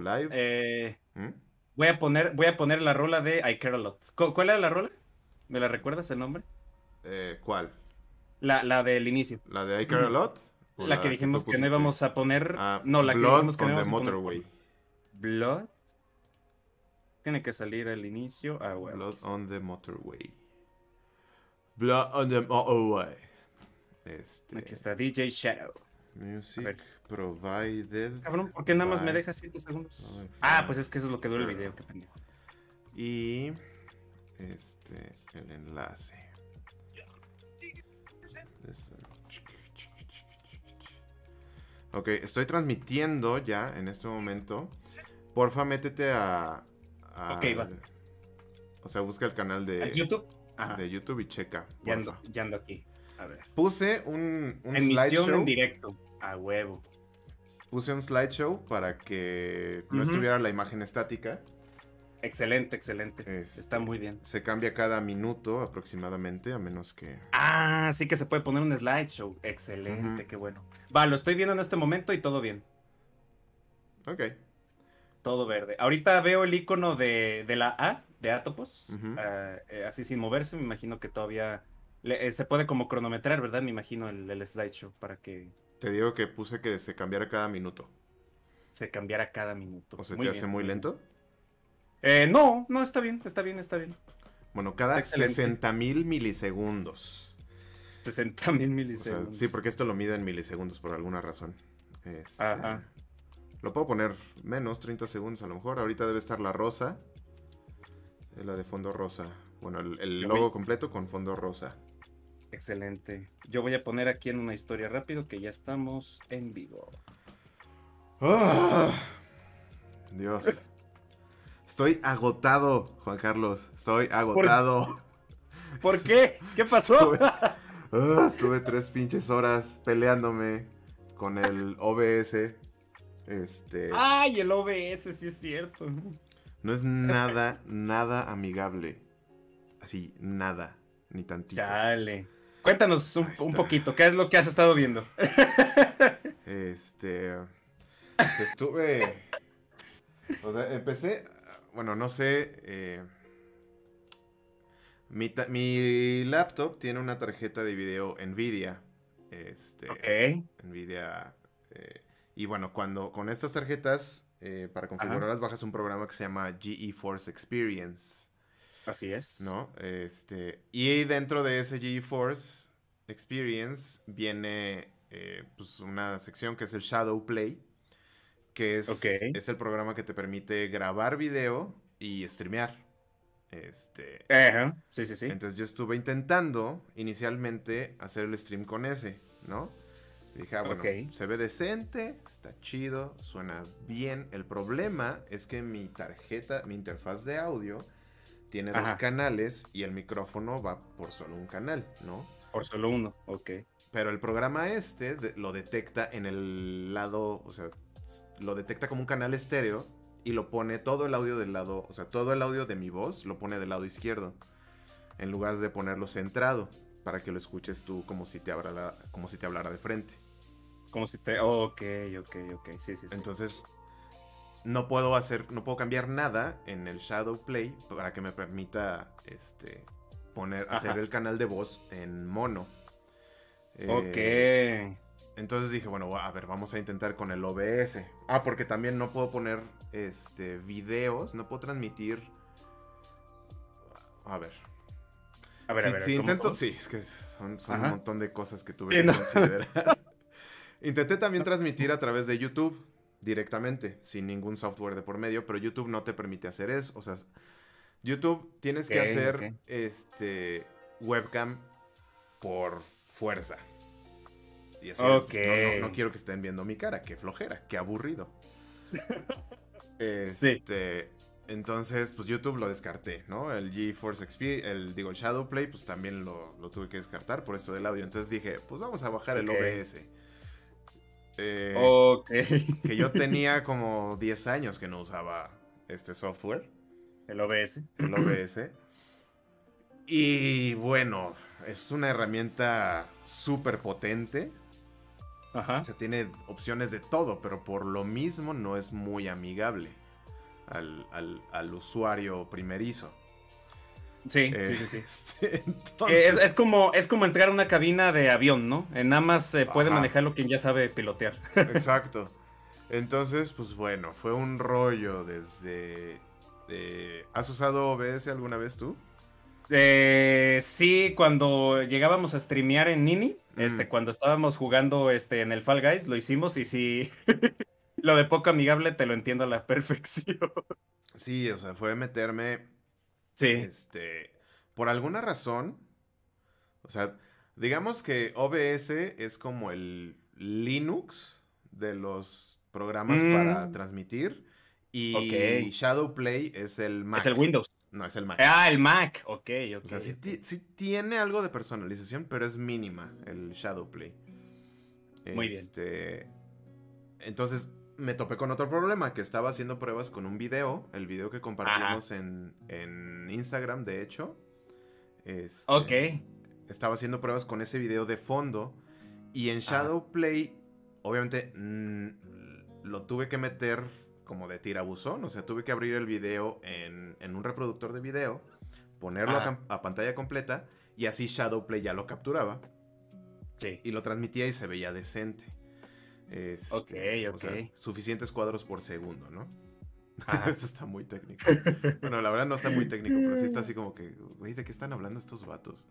Live. Eh, ¿Mm? voy, a poner, voy a poner la rola de I Care a Lot. ¿Cu- ¿Cuál era la rola? ¿Me la recuerdas el nombre? Eh, ¿Cuál? La, la del inicio. ¿La de I Care a Lot? ¿O La que dijimos que no íbamos a poner. Ah, no, la que dijimos que no on the íbamos a poner. Motorway. Blood. Tiene que salir al inicio. Ah, bueno. Blood está. on the Motorway. Blood on the Motorway. Este. Aquí está DJ Shadow. Music ver. Provided. Cabrón, ¿por qué nada más me by- deja 7 segundos? Ah, pues es que eso es lo que dura el video, qué pendejo. Y. Este. El enlace. Ok, estoy transmitiendo ya en este momento. Porfa, métete a. a- Ok, va. O sea, busca el canal de, ¿A YouTube? Ajá. de YouTube y checa. Ya ando, ya ando aquí. A ver. Puse un, un Emisión slideshow. en directo. A huevo. Puse un slideshow para que no estuviera la imagen estática. Excelente, excelente. Este, Está muy bien. Se cambia cada minuto aproximadamente, a menos que. Ah, sí que se puede poner un slideshow. Excelente, qué bueno. Va, lo estoy viendo en este momento y todo bien. Ok. Todo verde. Ahorita veo el icono de, de la A, de Atopos. Ah, eh, así sin moverse, me imagino que todavía le- eh, se puede como cronometrar, ¿verdad? Me imagino el, el slideshow para que Te digo que puse que se cambiara cada minuto. se cambiara cada minuto. ¿O se Muy te hace muy lento? Eh, no, no, está bien, está bien, está bien. Bueno, cada Excelente. 60 mil milisegundos. 60 mil O sea, milisegundos. sí, porque esto lo mide en milisegundos por alguna razón. Este, Ajá. Lo puedo poner menos, 30 segundos a lo mejor. Ahorita debe estar la rosa. La de fondo rosa. Bueno, el, logo completo con fondo rosa. Excelente. Yo voy a poner aquí en una historia rápido que ya estamos en vivo. ¡Ah! Dios. Estoy agotado, Juan Carlos. Estoy agotado. ¿Por qué? ¿Qué pasó? Estuve, ah, estuve tres pinches horas peleándome con el OBS. Este. Ay, el OBS, sí es cierto. No es nada, nada amigable. Así, nada. Ni tantito. Chale. Cuéntanos un, poquito, ¿qué es lo que has estado viendo? Este. pues Estuve. O sea, empecé. Bueno, no sé. eh, mi, mi laptop tiene una tarjeta de video Nvidia. Este. Nvidia. eh, y bueno, cuando con estas tarjetas, eh, para configurarlas, bajas un programa que se llama GeForce Experience. Así es. ¿no? Este, y dentro de ese GeForce Experience viene eh, pues una sección que es el Shadow Play, que es, es el programa que te permite grabar video y streamear. Este, Ajá. Sí, sí, sí. entonces yo estuve intentando inicialmente hacer el stream con ese, ¿no? Y dije, ah, bueno, se ve decente, está chido, suena bien. El problema es que mi tarjeta, mi interfaz de audio, tiene dos canales y el micrófono va por solo un canal, ¿no? Por solo uno, ok. Pero el programa este lo detecta en el lado, o sea, lo detecta como un canal estéreo y lo pone todo el audio del lado, o sea, todo el audio de mi voz lo pone del lado izquierdo, en lugar de ponerlo centrado para que lo escuches tú como si te hablara, como si te hablara de frente. Como si te. ok, ok, ok. Sí, sí, sí. Entonces, no puedo hacer, no puedo cambiar nada en el Shadow Play para que me permita, este, poner, hacer el canal de voz en mono. Eh, ok. Entonces dije, bueno, a ver, vamos a intentar con el OBS. Ah, porque también no puedo poner este videos, no puedo transmitir. A ver. A ver, si, a ver. si ¿cómo- intento, cómo? sí, es que son, son un montón de cosas que tuve Sí, que no. considerar. Intenté también transmitir a través de YouTube directamente, sin ningún software de por medio, pero YouTube no te permite hacer eso. O sea, YouTube tienes que hacer este webcam por fuerza. Y así, pues, Ok. no, no- no quiero que estén viendo mi cara, qué flojera, qué aburrido. Este, entonces, pues YouTube lo descarté, ¿no? El GeForce Experience, el, digo, el Shadowplay, pues también lo, lo tuve que descartar por esto del audio. Entonces dije, pues vamos a bajar el OBS. Eh. Que yo tenía como 10 años que no usaba este software, El OBS. el OBS. Y bueno, es una herramienta súper potente. O sea, tiene opciones de todo, pero por lo mismo no es muy amigable al, usuario primerizo. Sí, sí, sí, este, es, como, es como entrar a una cabina de avión, ¿no? Nada más se puede manejarlo quien ya sabe pilotear. Exacto. Entonces, pues bueno, fue un rollo desde... ¿Has usado OBS alguna vez tú? Eh, sí, cuando llegábamos a streamear en Nini, este, mm. cuando estábamos jugando este, en el Fall Guys, lo hicimos y sí, lo de poco amigable te lo entiendo a la perfección. Sí, o sea, fue meterme. Sí. Este, por alguna razón, o sea, digamos que OBS es como el Linux de los programas para mm. transmitir y Shadowplay es el Mac. Es el Windows. No, es el Mac. Ah, el Mac. Ok, ok. O sea, sí, tiene algo de personalización, pero es mínima el Shadowplay. Muy este, bien. Entonces, me topé con otro problema, que estaba haciendo pruebas con un video, el video que compartimos en, Instagram, de hecho. Este, ok. Estaba haciendo pruebas con ese video de fondo. Y en Shadowplay, obviamente, lo tuve que meter como de tirabuzón. O sea, tuve que abrir el video en, un reproductor de video, ponerlo a, pantalla completa y así Shadowplay ya lo capturaba. Sí. Y lo transmitía y se veía decente. Este, ok, ok. suficientes cuadros por segundo, ¿no? Esto está muy técnico. bueno, la verdad no está muy técnico, pero sí está así como que, güey, ¿de qué están hablando estos vatos?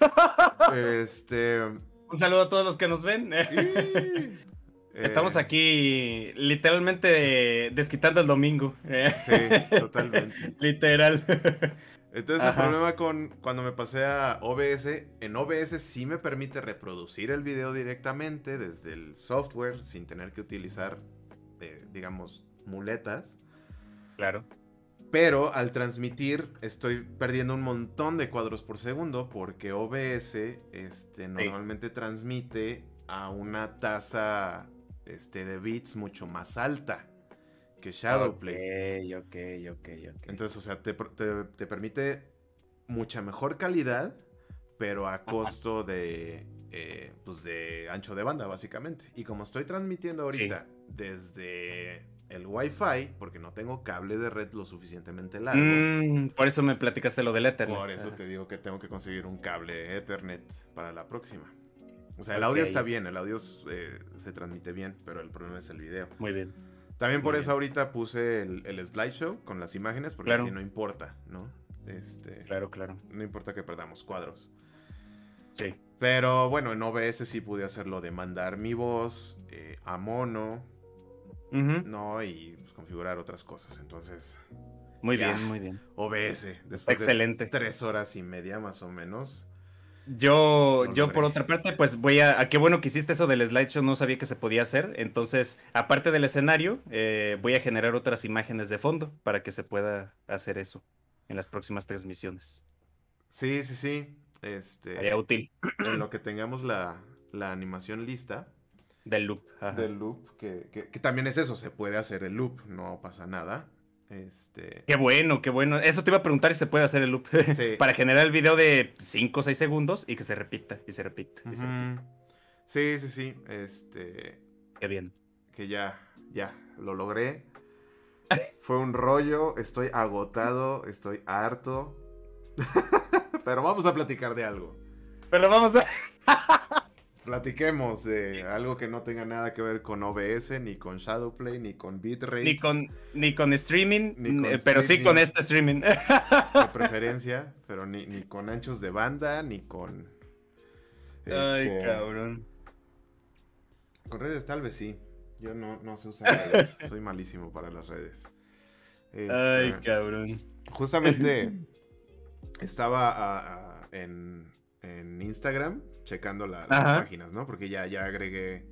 este. Un saludo a todos los que nos ven. Estamos eh, aquí literalmente desquitando el domingo. Sí, totalmente. Literal. Entonces el problema con cuando me pasé a OBS, en OBS sí me permite reproducir el video directamente desde el software sin tener que utilizar, eh, digamos, muletas. Claro. Pero al transmitir estoy perdiendo un montón de cuadros por segundo porque OBS este, normalmente transmite a una tasa este, de bits mucho más alta que Shadowplay. Ok, ok, ok, ok. Entonces, o sea, te, permite mucha mejor calidad, pero a costo de, eh, pues de ancho de banda, básicamente. Y como estoy transmitiendo ahorita desde el Wi-Fi, porque no tengo cable de red lo suficientemente largo. Mm, por eso me platicaste lo del Ethernet. Por eso te digo que tengo que conseguir un cable Ethernet para la próxima. O sea, el audio está bien, el audio eh, se transmite bien, pero el problema es el video. Muy bien. También por eso ahorita puse el, slideshow con las imágenes, porque así no importa, ¿no? Este, claro, claro. No importa que perdamos cuadros. Sí. Pero bueno, en OBS sí pude hacerlo de mandar mi voz eh, a mono, ¿no? Y pues, configurar otras cosas. Entonces. Muy bien, muy bien. OBS. Después Excelente. de tres horas y media más o menos. Yo, yo por otra parte, pues voy a, a, Qué bueno que hiciste eso del slideshow, no sabía que se podía hacer. Entonces, aparte del escenario, eh, voy a generar otras imágenes de fondo para que se pueda hacer eso en las próximas transmisiones. Sí, sí, sí. Este, Sería útil. En lo que tengamos la, animación lista. Del loop. Del loop, que, que también es eso, se puede hacer el loop, no pasa nada. Este... Qué bueno, qué bueno. Eso te iba a preguntar si se puede hacer el loop. Para generar el video de 5 o 6 segundos y que se repita y se repita. Sí, sí, sí. Este. Qué bien. Que ya, ya, lo logré. Fue un rollo, estoy agotado, estoy harto. Pero vamos a platicar de algo. Pero vamos a platiquemos de algo que no tenga nada que ver con OBS, ni con Shadowplay, ni con bitrate. Ni con, ni con streaming, pero sí con este streaming. De preferencia, pero ni, con anchos de banda, ni con... Ay, este, cabrón. Con redes tal vez sí. Yo no, no sé usar redes. Soy malísimo para las redes. Ay, este, cabrón. Justamente estaba en, en Instagram checando las páginas, ¿no? Porque ya, ya agregué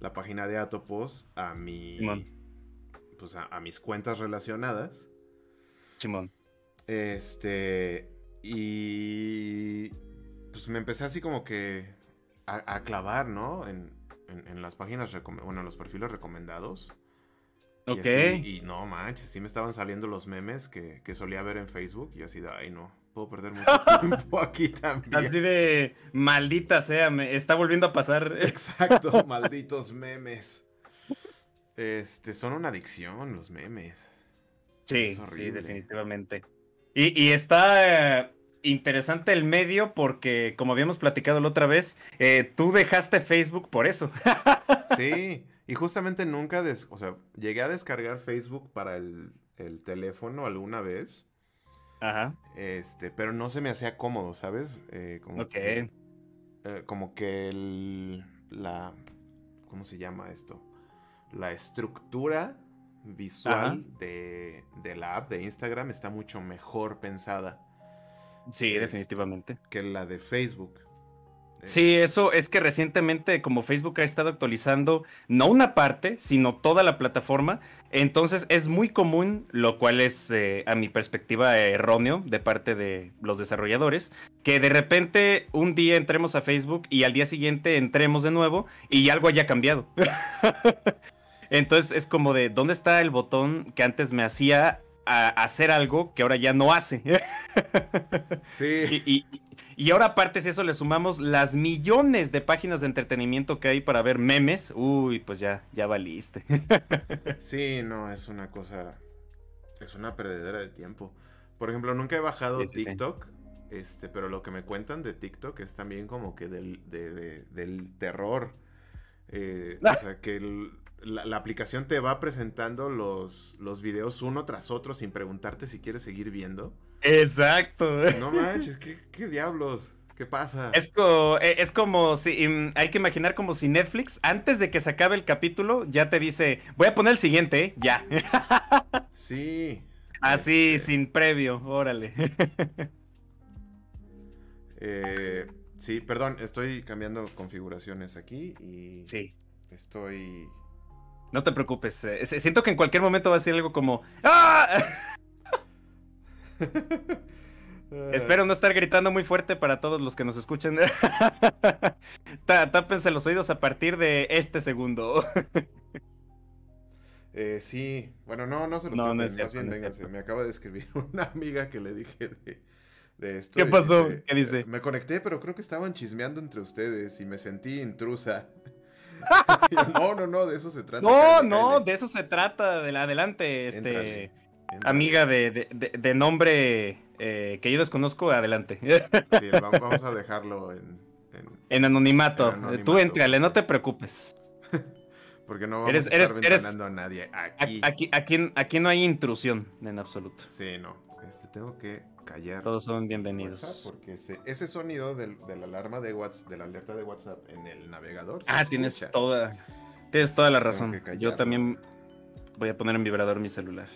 la página de Atopos a mi. Pues a, mis cuentas relacionadas. Simón. Este. Y. Pues me empecé así como que. a, clavar, ¿no? En, las páginas. Bueno, en los perfiles recomendados. Ok. Y, no manches, sí me estaban saliendo los memes que, que solía ver en Facebook. Y así de, ay, no puedo perder mucho tiempo aquí también. Así de maldita sea, me está volviendo a pasar. Exacto, malditos memes. Este, son una adicción los memes. Sí, sí, definitivamente. Y, está eh, interesante el medio porque, como habíamos platicado la otra vez, eh, tú dejaste Facebook por eso. sí, y justamente nunca, o sea, llegué a descargar Facebook para el, teléfono alguna vez. Ajá. Este, pero no se me hacía cómodo, ¿sabes? Eh, como Que, como que el, la, ¿cómo se llama esto? La estructura visual de, la app de Instagram está mucho mejor pensada. Sí, definitivamente. Que la de Facebook. Sí, eso es que recientemente como Facebook ha estado actualizando no una parte, sino toda la plataforma, entonces es muy común, lo cual es eh, a mi perspectiva erróneo de parte de los desarrolladores, que de repente un día entremos a Facebook y al día siguiente entremos de nuevo y algo haya cambiado. Entonces es como de, ¿dónde está el botón que antes me hacía hacer algo que ahora ya no hace? Sí. Y, ahora aparte si eso le sumamos las millones de páginas de entretenimiento que hay para ver memes, uy, pues ya, ya valiste. Sí, no, es una cosa, es una perdedera de tiempo. Por ejemplo, nunca he bajado TikTok. Este, pero lo que me cuentan de TikTok es también como que del, del terror. Eh, o sea, que el, la, aplicación te va presentando los, los videos uno tras otro sin preguntarte si quieres seguir viendo. Exacto. No manches, ¿qué, diablos? ¿Qué pasa? Es, e, es como si. Hay que imaginar como si Netflix, antes de que se acabe el capítulo, ya te dice: Voy a poner el siguiente, ¿eh? ya. Sí. Así, este sin previo, órale. Eh, sí, perdón, estoy cambiando configuraciones aquí y. Sí. Estoy no te preocupes. Eh, siento que en cualquier momento va a ser algo como. ¡Ah! Espero no estar gritando muy fuerte para todos los que nos escuchen. Tápense los oídos a partir de este segundo. Eh, sí, bueno, no, no se los no, más bien vénganse. Me acaba de escribir una amiga que le dije de, esto. ¿Qué pasó? ¿Qué dice? Me conecté, pero creo que estaban chismeando entre ustedes y me sentí intrusa. no, no, no, de eso se trata. No, no, de eso se trata. De la adelante, este. Amiga de, de, nombre eh, que yo desconozco, adelante. Sí, vamos a dejarlo en, en, anonimato. Tú entrale, no te preocupes. Porque no vamos a estar a nadie aquí. Aquí, aquí. aquí, no hay intrusión en absoluto. Sí, no. Este, tengo que callar. Todos son bienvenidos. porque ese, sonido del, de la alarma de WhatsApp, de la alerta de WhatsApp en el navegador. ah, tienes toda, tienes toda la razón. Yo también voy a poner en vibrador mi celular.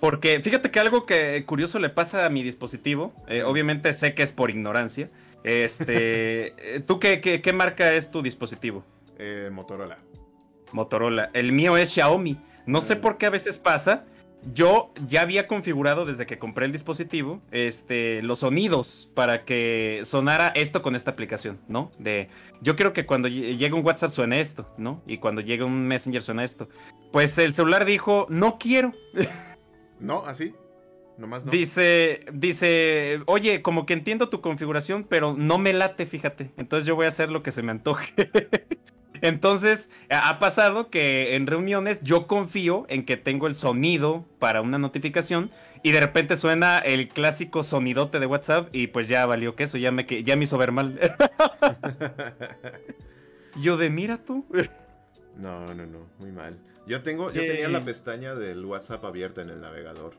Porque fíjate que algo que curioso le pasa a mi dispositivo, eh, obviamente sé que es por ignorancia. Este, ¿tú qué, qué, marca es tu dispositivo? Eh, Motorola. Motorola. El mío es Xiaomi. No sé por qué a veces pasa, yo ya había configurado desde que compré el dispositivo este, los sonidos para que sonara esto con esta aplicación, ¿no? De yo quiero que cuando llegue un WhatsApp suene esto, ¿no? Y cuando llegue un Messenger suene esto. Pues el celular dijo, no quiero. No, así. Nomás no. Dice, dice, oye, como que entiendo tu configuración, pero no me late, fíjate. Entonces yo voy a hacer lo que se me antoje. Entonces, ha pasado que en reuniones yo confío en que tengo el sonido para una notificación y de repente suena el clásico sonidote de WhatsApp y pues ya valió que eso, ya me, ya me hizo ver mal. yo de mira tú. no, no, no, muy mal. Yo tengo, yo tenía la pestaña del WhatsApp abierta en el navegador.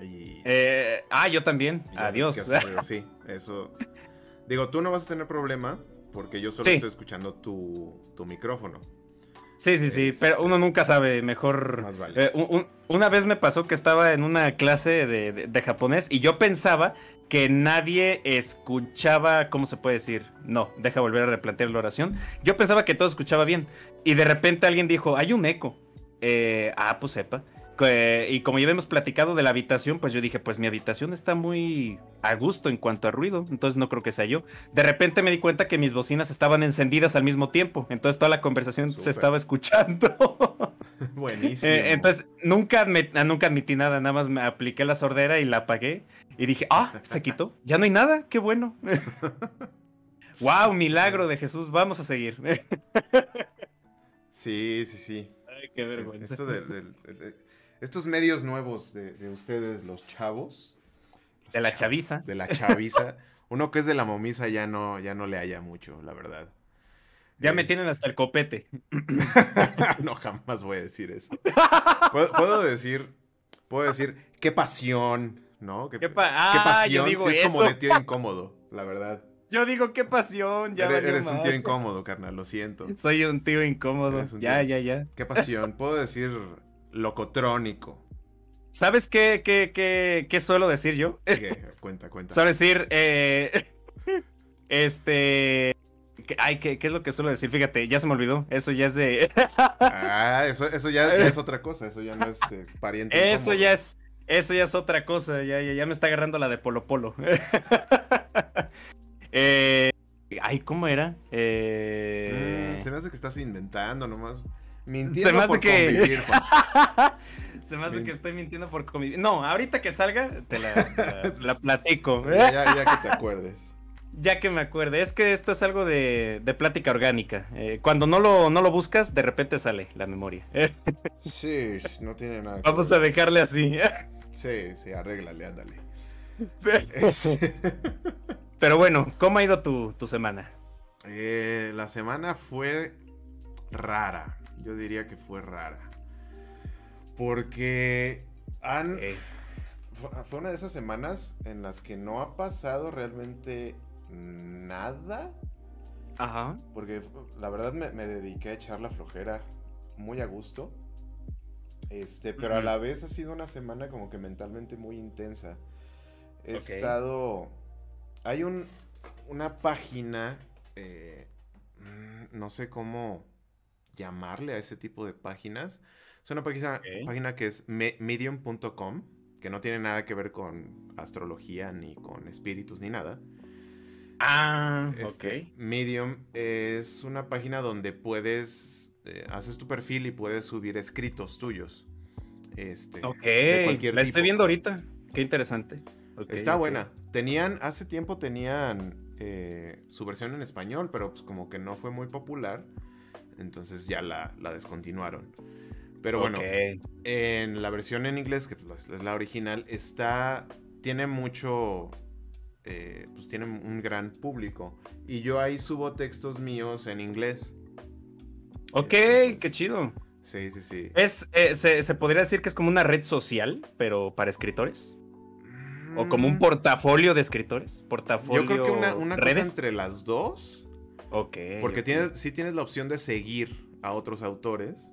Eh, ah, yo también. Adiós. sí, eso. Digo, tú no vas a tener problema porque yo solo estoy escuchando tu, micrófono. Sí, sí, sí, pero uno nunca sabe, mejor... Más vale. Eh, una vez me pasó que estaba en una clase de, japonés y yo pensaba que nadie escuchaba, ¿cómo se puede decir? No, deja volver a replantear la oración. Yo pensaba que todo escuchaba bien y de repente alguien dijo, hay un eco. Eh, ah, pues sepa. Y como ya hemos platicado de la habitación, pues yo dije, pues mi habitación está muy a gusto en cuanto a ruido, entonces no creo que sea yo. De repente me di cuenta que mis bocinas estaban encendidas al mismo tiempo, entonces toda la conversación se estaba escuchando. Buenísimo. Eh, entonces nunca, ah, nunca admití nada, nada más me apliqué la sordera y la apagué y dije, ah, se quitó, ya no hay nada, qué bueno. wow, milagro de Jesús, vamos a seguir. sí, sí, sí. Ay, qué vergüenza. Esto de, estos medios nuevos de, ustedes, los chavos. de la chaviza. De la chaviza. Uno que es de la momisa ya no, ya no le haya mucho, la verdad. Ya me eh, tienen hasta el copete. no, jamás voy a decir eso. Puedo, decir, puedo decir, qué pasión, ¿no? Qué, ah, pasión. Yo digo es como de tío incómodo, la verdad. Yo digo, qué pasión. Ya eres, eres un tío incómodo, carnal, lo siento. Soy un tío incómodo. ya, ya, ya. Qué pasión. Puedo decir locotrónico. ¿Sabes qué, qué, qué, qué suelo decir yo? Cuenta, cuenta. Suelo decir, eh, este... Ay, ¿qué, ¿qué, es lo que suelo decir? Fíjate, ya se me olvidó. Eso ya es de. ah, eso, eso ya, es otra cosa. Eso ya no es de pariente. Eso ya es. Eso ya es otra cosa. Ya, ya, ya me está agarrando la de Polo Polo. eh, ay, ¿cómo era? Eh... Mm, se me hace que estás inventando nomás. Mintiendo se me hace por que... convivir, Se me hace que estoy mintiendo por convivir. No, ahorita que salga, te la, platico. Ya, ya, que te acuerdes. Ya que me acuerde. Es que esto es algo de, plática orgánica. Eh, cuando no lo, no lo buscas, de repente sale la memoria. sí, no tiene nada. Vamos a dejarle así. sí, sí, arréglale, ándale. Pero bueno, ¿cómo ha ido tu, semana? Eh, la semana fue rara yo diría que fue rara. Porque han... Fue una de esas semanas en las que no ha pasado realmente nada. Ajá. Porque la verdad me, dediqué a echar la flojera muy a gusto. Este, pero a la vez ha sido una semana como que mentalmente muy intensa. He estado. Hay un. una página. Eh, mm, no sé cómo llamarle a ese tipo de páginas. Es una página, página que es medium.com, que no tiene nada que ver con astrología, ni con espíritus, ni nada. Ah, este, ok. Medium es una página donde puedes, eh, haces tu perfil y puedes subir escritos tuyos. Este, ok, la estoy viendo ahorita. Qué interesante. Está buena. Tenían, hace tiempo tenían eh, su versión en español, pero pues como que no fue muy popular entonces ya la, descontinuaron. Pero bueno, en la versión en inglés, que es la original, está. Tiene mucho. Eh, pues tiene un gran público. Y yo ahí subo textos míos en inglés. Ok, qué chido. Sí, sí, sí. Es, eh, se, podría decir que es como una red social, pero para escritores? ¿O como un mm. portafolio de escritores? ¿Portafolio Yo creo que una, una cosa entre las dos. Ok. Porque Tienes, sí tienes la opción de seguir a otros autores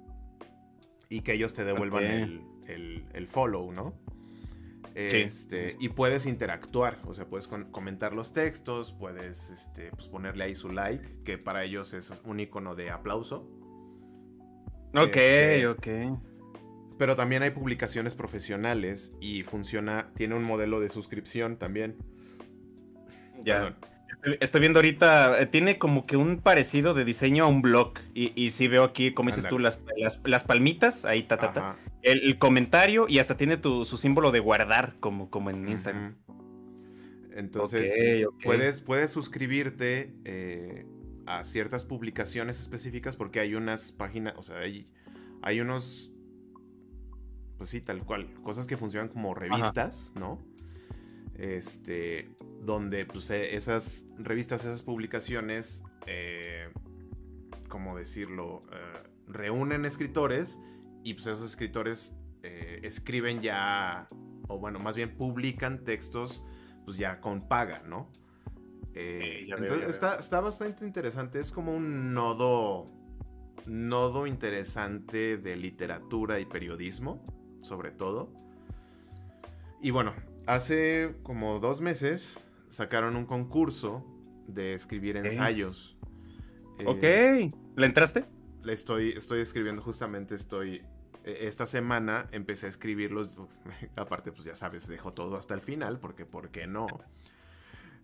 y que ellos te devuelvan el, follow, ¿no? Este, y puedes interactuar, o sea, puedes comentar los textos, puedes este, pues ponerle ahí su like, que para ellos es un icono de aplauso. Ok, este, ok. Pero también hay publicaciones profesionales y funciona, tiene un modelo de suscripción también. Ya. Estoy viendo ahorita, eh, tiene como que un parecido de diseño a un blog. Y, y sí veo aquí, como dices tú, las, las, palmitas, ahí ta, ta, ta. El, comentario y hasta tiene tu, su símbolo de guardar, como, como en Instagram. Entonces, Puedes, puedes suscribirte eh, a ciertas publicaciones específicas porque hay unas páginas, o sea, hay, hay unos, pues sí, tal cual, cosas que funcionan como revistas, ¿no? este, donde pues, e, esas revistas, esas publicaciones, eh, ¿cómo decirlo? Eh, reúnen escritores y pues esos escritores eh, escriben ya, o bueno, más bien publican textos pues ya con paga, ¿no? entonces Está, está bastante interesante, es como un nodo, nodo interesante de literatura y periodismo, sobre todo. Y bueno, Hace como dos meses sacaron un concurso de escribir ensayos. Ok. Eh, ¿Le entraste? Le estoy, estoy escribiendo, justamente estoy e, esta semana empecé a escribirlos. Aparte, pues ya sabes, dejo todo hasta el final, porque ¿por qué no?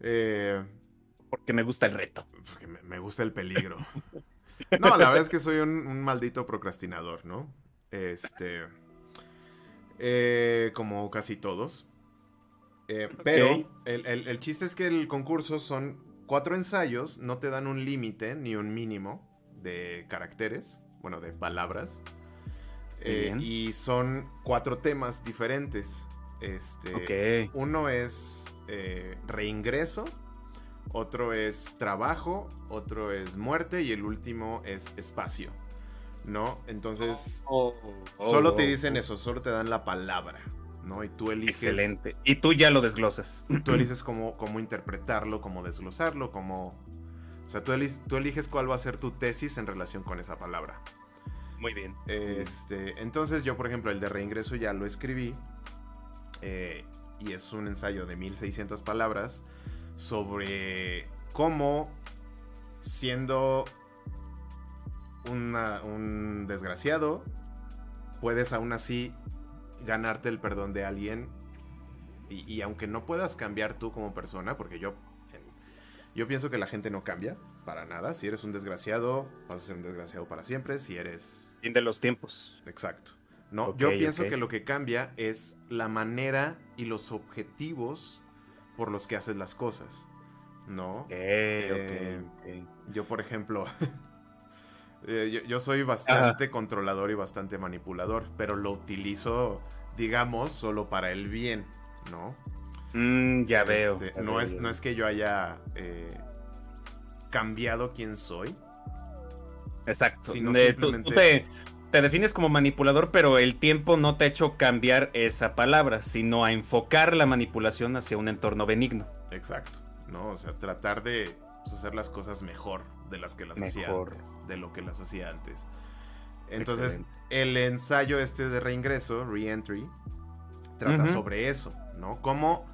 Eh, porque me gusta el reto. Porque me, gusta el peligro. No, la verdad es que soy un, maldito procrastinador, ¿no? Este. Eh, como casi todos. Eh, pero el, chiste es que el concurso son cuatro ensayos, no te dan un límite ni un mínimo de caracteres, bueno, de palabras. Eh, y son cuatro temas diferentes. Este, Uno es eh, reingreso, otro es trabajo, otro es muerte y el último es espacio. ¿No? Entonces, oh, oh, solo te oh, dicen eso, solo te dan la palabra. ¿No? Y tú eliges. Excelente. Y tú ya lo desglosas. Tú eliges cómo, cómo interpretarlo, cómo desglosarlo, cómo. O sea, tú, tú eliges cuál va a ser tu tesis en relación con esa palabra. Muy bien. Este, entonces yo, por ejemplo, el de reingreso ya lo escribí. Eh, y es un ensayo de 1600 palabras sobre cómo siendo un desgraciado puedes aún así ganarte el perdón de alguien. Y, aunque no puedas cambiar tú como persona, porque yo, yo pienso que la gente no cambia para nada. Si eres un desgraciado, vas a ser un desgraciado para siempre. Si eres... Fin de los tiempos. Exacto. No, yo pienso que lo que cambia es la manera y los objetivos por los que haces las cosas. ¿No? Eh, yo, por ejemplo, eh, yo, soy bastante controlador y bastante manipulador, pero lo utilizo digamos, solo para el bien, ¿no? Mm, ya, veo, este, no, es, no es que yo haya eh, cambiado quién soy. Exacto. Sino simplemente... te, defines como manipulador, pero el tiempo no te ha hecho cambiar esa palabra, sino a enfocar la manipulación hacia un entorno benigno. Exacto. ¿no? O sea, tratar de pues, hacer las cosas mejor de las que las hacía antes, de lo que las hacía antes. Entonces, el ensayo este de reingreso, reentry, trata sobre eso, ¿no? Cómo,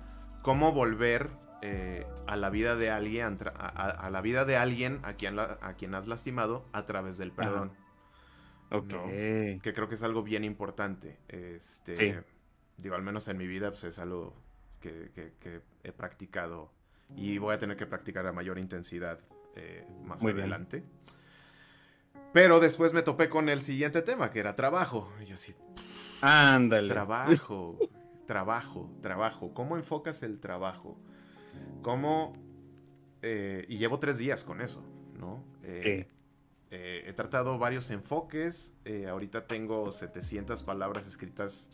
cómo volver eh, a la vida de alguien, a, la vida de alguien a quien, a quien has lastimado a través del perdón. Ok. Que creo que es algo bien importante. Este, Digo, al menos en mi vida, pues es algo que, he practicado y voy a tener que practicar a mayor intensidad eh, más adelante. Pero después me topé con el siguiente tema, que era trabajo. Y yo así. Ándale. Trabajo, trabajo, trabajo. ¿Cómo enfocas el trabajo? ¿Cómo.? Eh, y llevo tres días con eso, ¿no? Eh, eh, he tratado varios enfoques. ahorita tengo 700 palabras escritas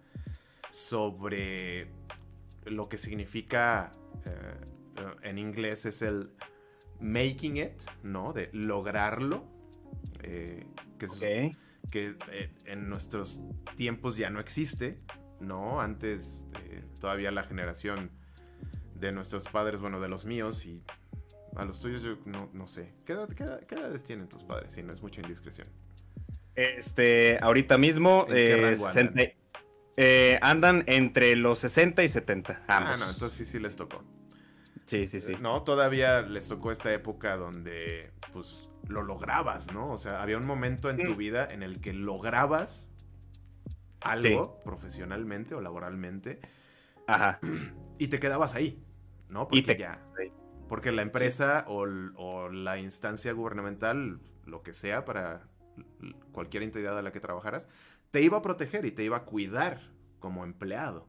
sobre lo que significa. en inglés es el making it, ¿no? De lograrlo eh, que, que eh, en nuestros tiempos ya no existe, ¿no? Antes eh, todavía la generación de nuestros padres, bueno, de los míos y a los tuyos yo no, sé. ¿Qué, edades tienen tus padres? Si no es mucha indiscreción. Este, ahorita mismo andan? entre los 60 y 70. Ah, no, entonces sí, sí les tocó. Sí, sí, sí. No, todavía les tocó esta época donde, pues, lo lograbas, ¿no? O sea, había un momento en tu vida en el que lograbas algo profesionalmente o laboralmente. Ajá. Y te quedabas ahí, ¿no? Porque ya. Porque la empresa o, la instancia gubernamental, lo que sea, para cualquier entidad a la que trabajaras, te iba a proteger y te iba a cuidar como empleado.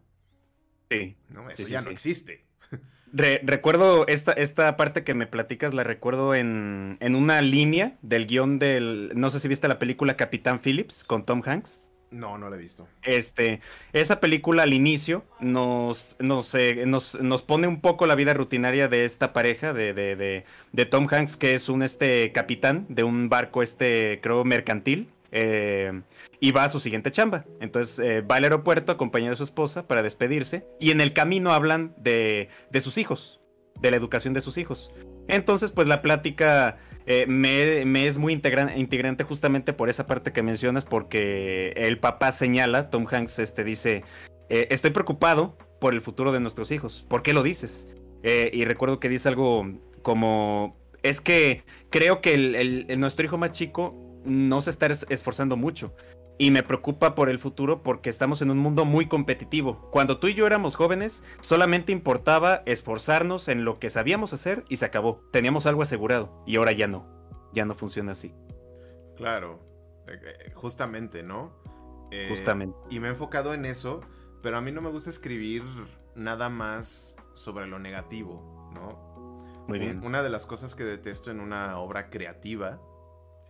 Sí. ¿no? Eso ya no existe recuerdo esta, esta parte que me platicas, la recuerdo en, en una línea del guion del. No sé si viste la película Capitán Phillips con Tom Hanks. No, no la he visto. Este, esa película al inicio nos, nos, eh, nos, nos, pone un poco la vida rutinaria de esta pareja de, de, de, de, Tom Hanks, que es un este capitán de un barco, este, creo, mercantil. Eh, y va a su siguiente chamba. Entonces eh, va al aeropuerto acompañado de su esposa para despedirse y en el camino hablan de, de sus hijos, de la educación de sus hijos. Entonces pues la plática eh, me, es muy integrante justamente por esa parte que mencionas porque el papá señala, Tom Hanks este, dice, estoy preocupado por el futuro de nuestros hijos. ¿Por qué lo dices? y recuerdo que dice algo como, es que creo que el, nuestro hijo más chico no se está esforzando mucho y me preocupa por el futuro porque estamos en un mundo muy competitivo. Cuando tú y yo éramos jóvenes, solamente importaba esforzarnos en lo que sabíamos hacer y se acabó. Teníamos algo asegurado y ahora ya no. Ya no funciona así. Claro, eh, eh, justamente, ¿no? Eh, justamente. Y me he enfocado en eso, pero a mí no me gusta escribir nada más sobre lo negativo, ¿no? Muy bien. Una de las cosas que detesto en una obra creativa,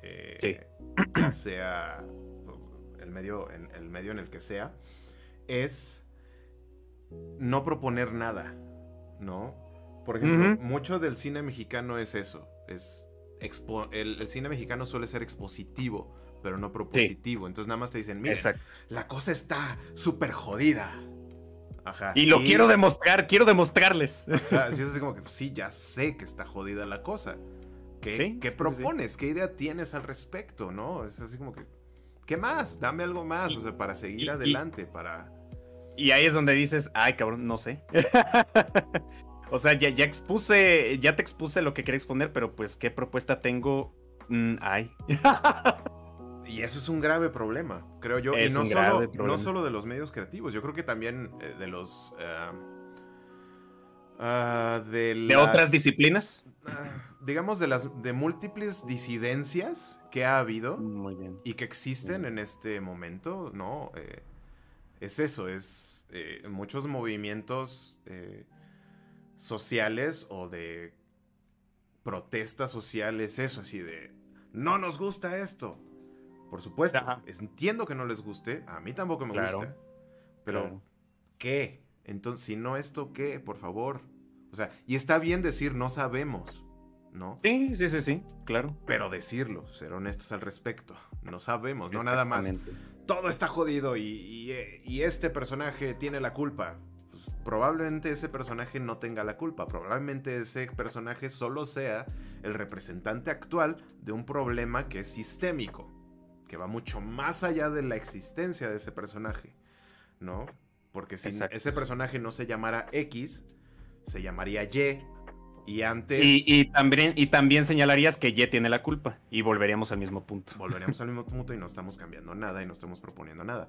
ya sea el medio, en, el medio en el que sea, es no proponer nada, ¿no? Por ejemplo, mucho del cine mexicano es eso, es el, cine mexicano suele ser expositivo, pero no propositivo. Entonces nada más te dicen, mira, la cosa está súper jodida. Ajá. Y lo quiero demostrar, quiero demostrarles. así es así como que, sí, ya sé que está jodida la cosa. ¿Qué, ¿qué propones? ¿Qué idea tienes al respecto? ¿No? Es así como que, ¿qué más? Dame algo más, o sea, para seguir adelante, para... Y ahí es donde dices, ay, cabrón, no sé. o sea, ya, ya expuse, ya te expuse lo que quería exponer, pero pues, ¿qué propuesta tengo? Mm, ay. y eso es un grave problema, creo yo. y no, solo, no solo de los medios creativos, yo creo que también eh, de los... Eh, ah, de, otras disciplinas? Digamos, de las de múltiples disidencias que ha habido Muy bien. y que existen en este momento, ¿no? Eh, es eso, es eh, muchos movimientos eh, sociales o de protestas sociales, eso, así de, no nos gusta esto. Por supuesto, entiendo que no les guste, a mí tampoco me gusta, pero ¿qué? Entonces, si no esto, ¿qué? Por favor. O sea, y está bien decir no sabemos, ¿no? Sí, sí, sí, sí, claro. Pero decirlo, ser honestos al respecto. No sabemos, no nada más. Todo está jodido y, este personaje tiene la culpa. Pues, probablemente ese personaje no tenga la culpa. Probablemente ese personaje solo sea el representante actual de un problema que es sistémico. Que va mucho más allá de la existencia de ese personaje. ¿No? Porque si ese personaje no se llamara X, se llamaría Y y antes. Y, también, y también señalarías que Y tiene la culpa. Y volveríamos al mismo punto. Volveríamos al mismo punto y no estamos cambiando nada y no estamos proponiendo nada.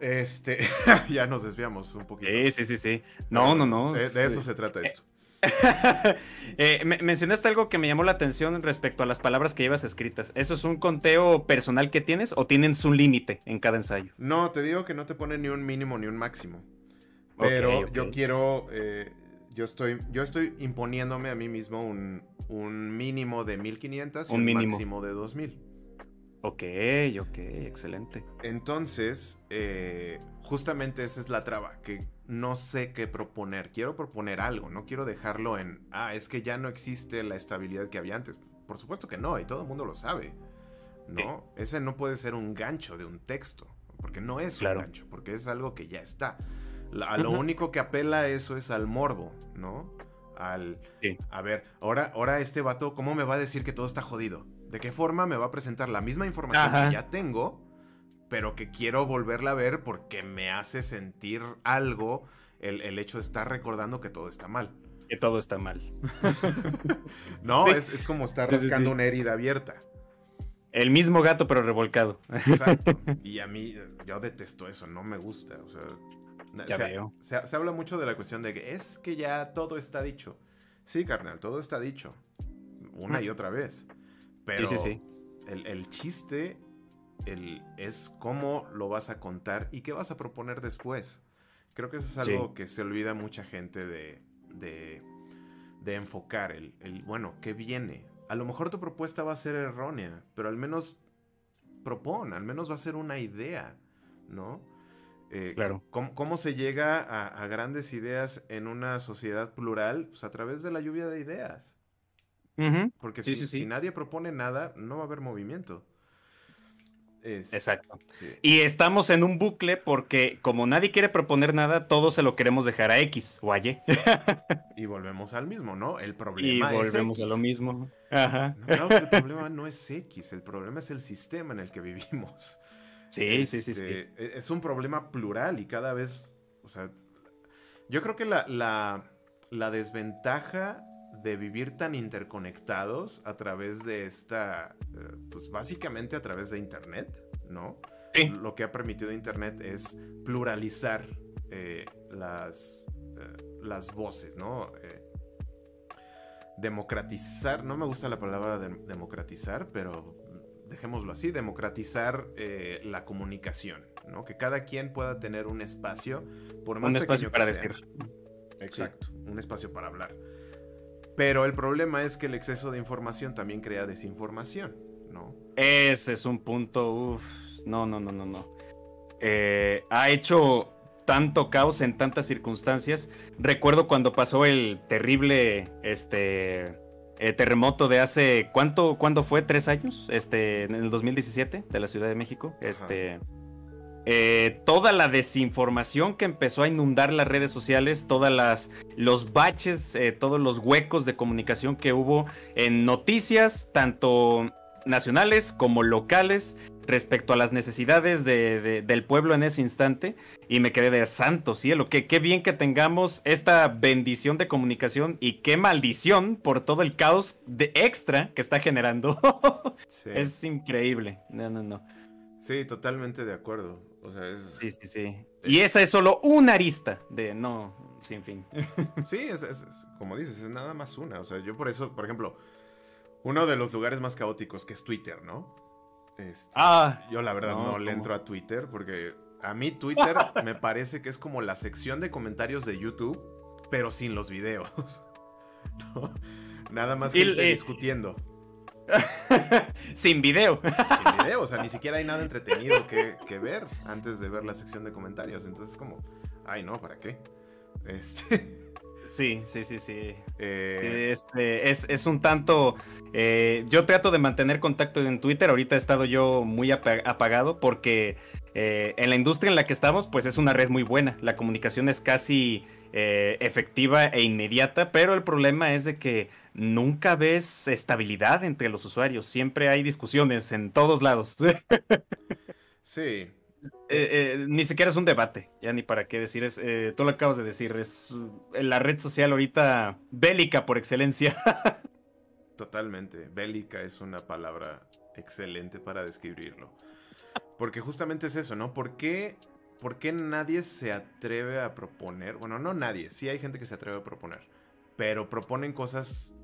Este. ya nos desviamos un poquito. Sí, sí, sí, sí. No, no, no. De, eso se trata esto. eh, mencionaste algo que me llamó la atención respecto a las palabras que llevas escritas. ¿Eso es un conteo personal que tienes o tienes un límite en cada ensayo? No, te digo que no te pone ni un mínimo ni un máximo. Pero yo quiero eh, yo estoy, yo estoy imponiéndome a mí mismo un, mínimo de 1500 y un, máximo de 2000. Ok, ok, excelente. Entonces, eh, justamente esa es la traba, que no sé qué proponer. Quiero proponer algo, no quiero dejarlo en, ah, es que ya no existe la estabilidad que había antes. Por supuesto que no, y todo el mundo lo sabe. ¿No? Ese no puede ser un gancho de un texto, porque no es un gancho, porque es algo que ya está. A lo único que apela a eso es al morbo, ¿no? Al. A ver, ahora, ahora este vato, ¿cómo me va a decir que todo está jodido? ¿De qué forma me va a presentar la misma información que ya tengo, pero que quiero volverla a ver porque me hace sentir algo el, hecho de estar recordando que todo está mal? Que todo está mal. no, es, como estar rascando una herida abierta. El mismo gato, pero revolcado. Exacto. Y a mí, yo detesto eso, no me gusta. O sea, ya se, veo. Se, habla mucho de la cuestión de que es que ya todo está dicho. Sí, carnal, todo está dicho. Una y otra vez. Pero El, chiste el, es cómo lo vas a contar y qué vas a proponer después. Creo que eso es algo que se olvida mucha gente de, de, de enfocar. El, el, bueno, ¿qué viene? A lo mejor tu propuesta va a ser errónea, pero al menos propon, al menos va a ser una idea, ¿no? Eh, claro. ¿cómo, se llega a, grandes ideas en una sociedad plural? Pues a través de la lluvia de ideas. Porque si, nadie propone nada, no va a haber movimiento. Exacto. Y estamos en un bucle porque como nadie quiere proponer nada, todo se lo queremos dejar a X o a Y. y volvemos al mismo, ¿no? El problema y volvemos a lo mismo. Ajá. claro el problema no es X, el problema es el sistema en el que vivimos. Sí, sí, sí, sí. Este, e, es un problema plural y cada vez, o sea, yo creo que la, la, desventaja de vivir tan interconectados a través de esta, eh, pues básicamente a través de Internet, ¿no? Lo que ha permitido Internet es pluralizar eh, las, eh, las voces, ¿no? Eh, democratizar, no me gusta la palabra democratizar, pero dejémoslo así, democratizar la comunicación, ¿no? Que cada quien pueda tener un espacio, por más un espacio para decir. Exacto, un espacio para hablar. Pero el problema es que el exceso de información también crea desinformación, ¿no? Ese es un punto, uff, no, no, no, no, no. Eh, ha hecho tanto caos en tantas circunstancias. Recuerdo cuando pasó el terrible este, eh, terremoto de hace, ¿cuánto, ¿cuándo fue? ¿Tres años? Este, en el 2017 de la Ciudad de México. Este, eh, toda la desinformación que empezó a inundar las redes sociales, todas las los baches, eh, todos los huecos de comunicación que hubo en noticias, tanto nacionales como locales, respecto a las necesidades del pueblo en ese instante. Y me quedé de santo cielo, que qué bien que tengamos esta bendición de comunicación y qué maldición por todo el caos de extra que está generando. Es increíble. No, no, no. Sí, totalmente de acuerdo. Sí, sí, sí. Y esa es solo una arista de no, sin fin. Sí, es, como dices, es nada más una. O sea, yo por eso, por ejemplo, uno de los lugares más caóticos que es Twitter, ¿no? Este, ah. Yo la verdad no, le entro a Twitter porque a mí Twitter me parece que es como la sección de comentarios de YouTube, pero sin los videos. Nada más gente eh, discutiendo. Sin video. Sin video, o sea, ni siquiera hay nada entretenido que, ver antes de ver la sección de comentarios. Entonces, como, ay, no, ¿para qué? Este. Sí, sí, sí, sí. Eh, este, es, un tanto. Eh, yo trato de mantener contacto en Twitter. Ahorita he estado yo muy apagado porque eh, en la industria en la que estamos, pues es una red muy buena. La comunicación es casi efectiva e inmediata, pero el problema es de que nunca ves estabilidad entre los usuarios. Siempre hay discusiones en todos lados. sí. Eh, eh, ni siquiera es un debate, ya ni para qué decir. Es, eh, tú lo acabas de decir, es la red social ahorita bélica por excelencia. Totalmente. Bélica es una palabra excelente para describirlo. Porque justamente es eso, ¿no? ¿Por qué, ¿Por qué nadie se atreve a proponer? Bueno, no nadie, sí hay gente que se atreve a proponer, pero proponen cosas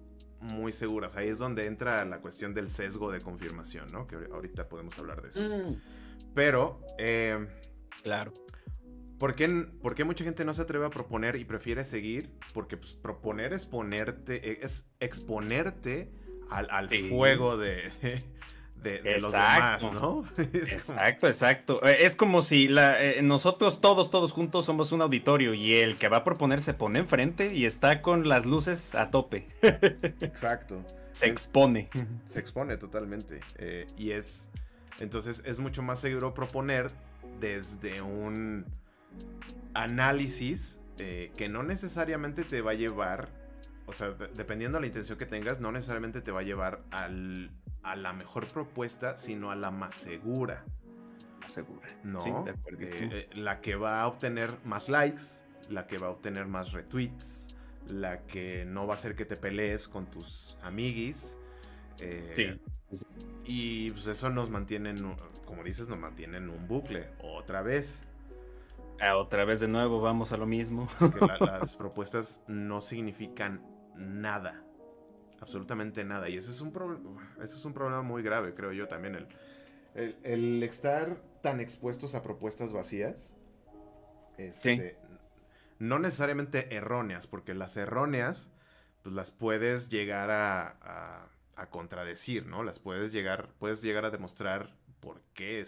muy seguras. Ahí es donde entra la cuestión del sesgo de confirmación, ¿no? Que ahorita podemos hablar de eso. Mm. Pero, eh, claro. ¿por qué, mucha gente no se atreve a proponer y prefiere seguir? Porque pues, proponer es ponerte, e, es exponerte al, fuego de, de, los demás, ¿no? exacto, exacto. Eh, es como si la, eh, nosotros todos, todos juntos somos un auditorio y el que va a proponer se pone enfrente y está con las luces a tope. exacto. Se expone. Se expone totalmente. Eh, y es, entonces es mucho más seguro proponer desde un análisis que no necesariamente te va a llevar, o sea, dependiendo de la intención que tengas, no necesariamente te va a llevar al a la mejor propuesta, sino a la más segura. Más segura. No, eh, eh, la que va a obtener más likes, la que va a obtener más retweets, la que no va a hacer que te pelees con tus amiguis. Eh, sí. Y pues eso nos mantiene, como dices, nos mantiene en un bucle. Otra vez. Ah, otra vez de nuevo, vamos a lo mismo. las propuestas no significan nada absolutamente nada. Y eso es un, eso es un problema muy grave, creo yo también. El, el, estar tan expuestos a propuestas vacías. Este, no necesariamente erróneas, porque las erróneas, pues las puedes llegar a, a, contradecir, ¿no? Las puedes llegar, puedes llegar a demostrar por qué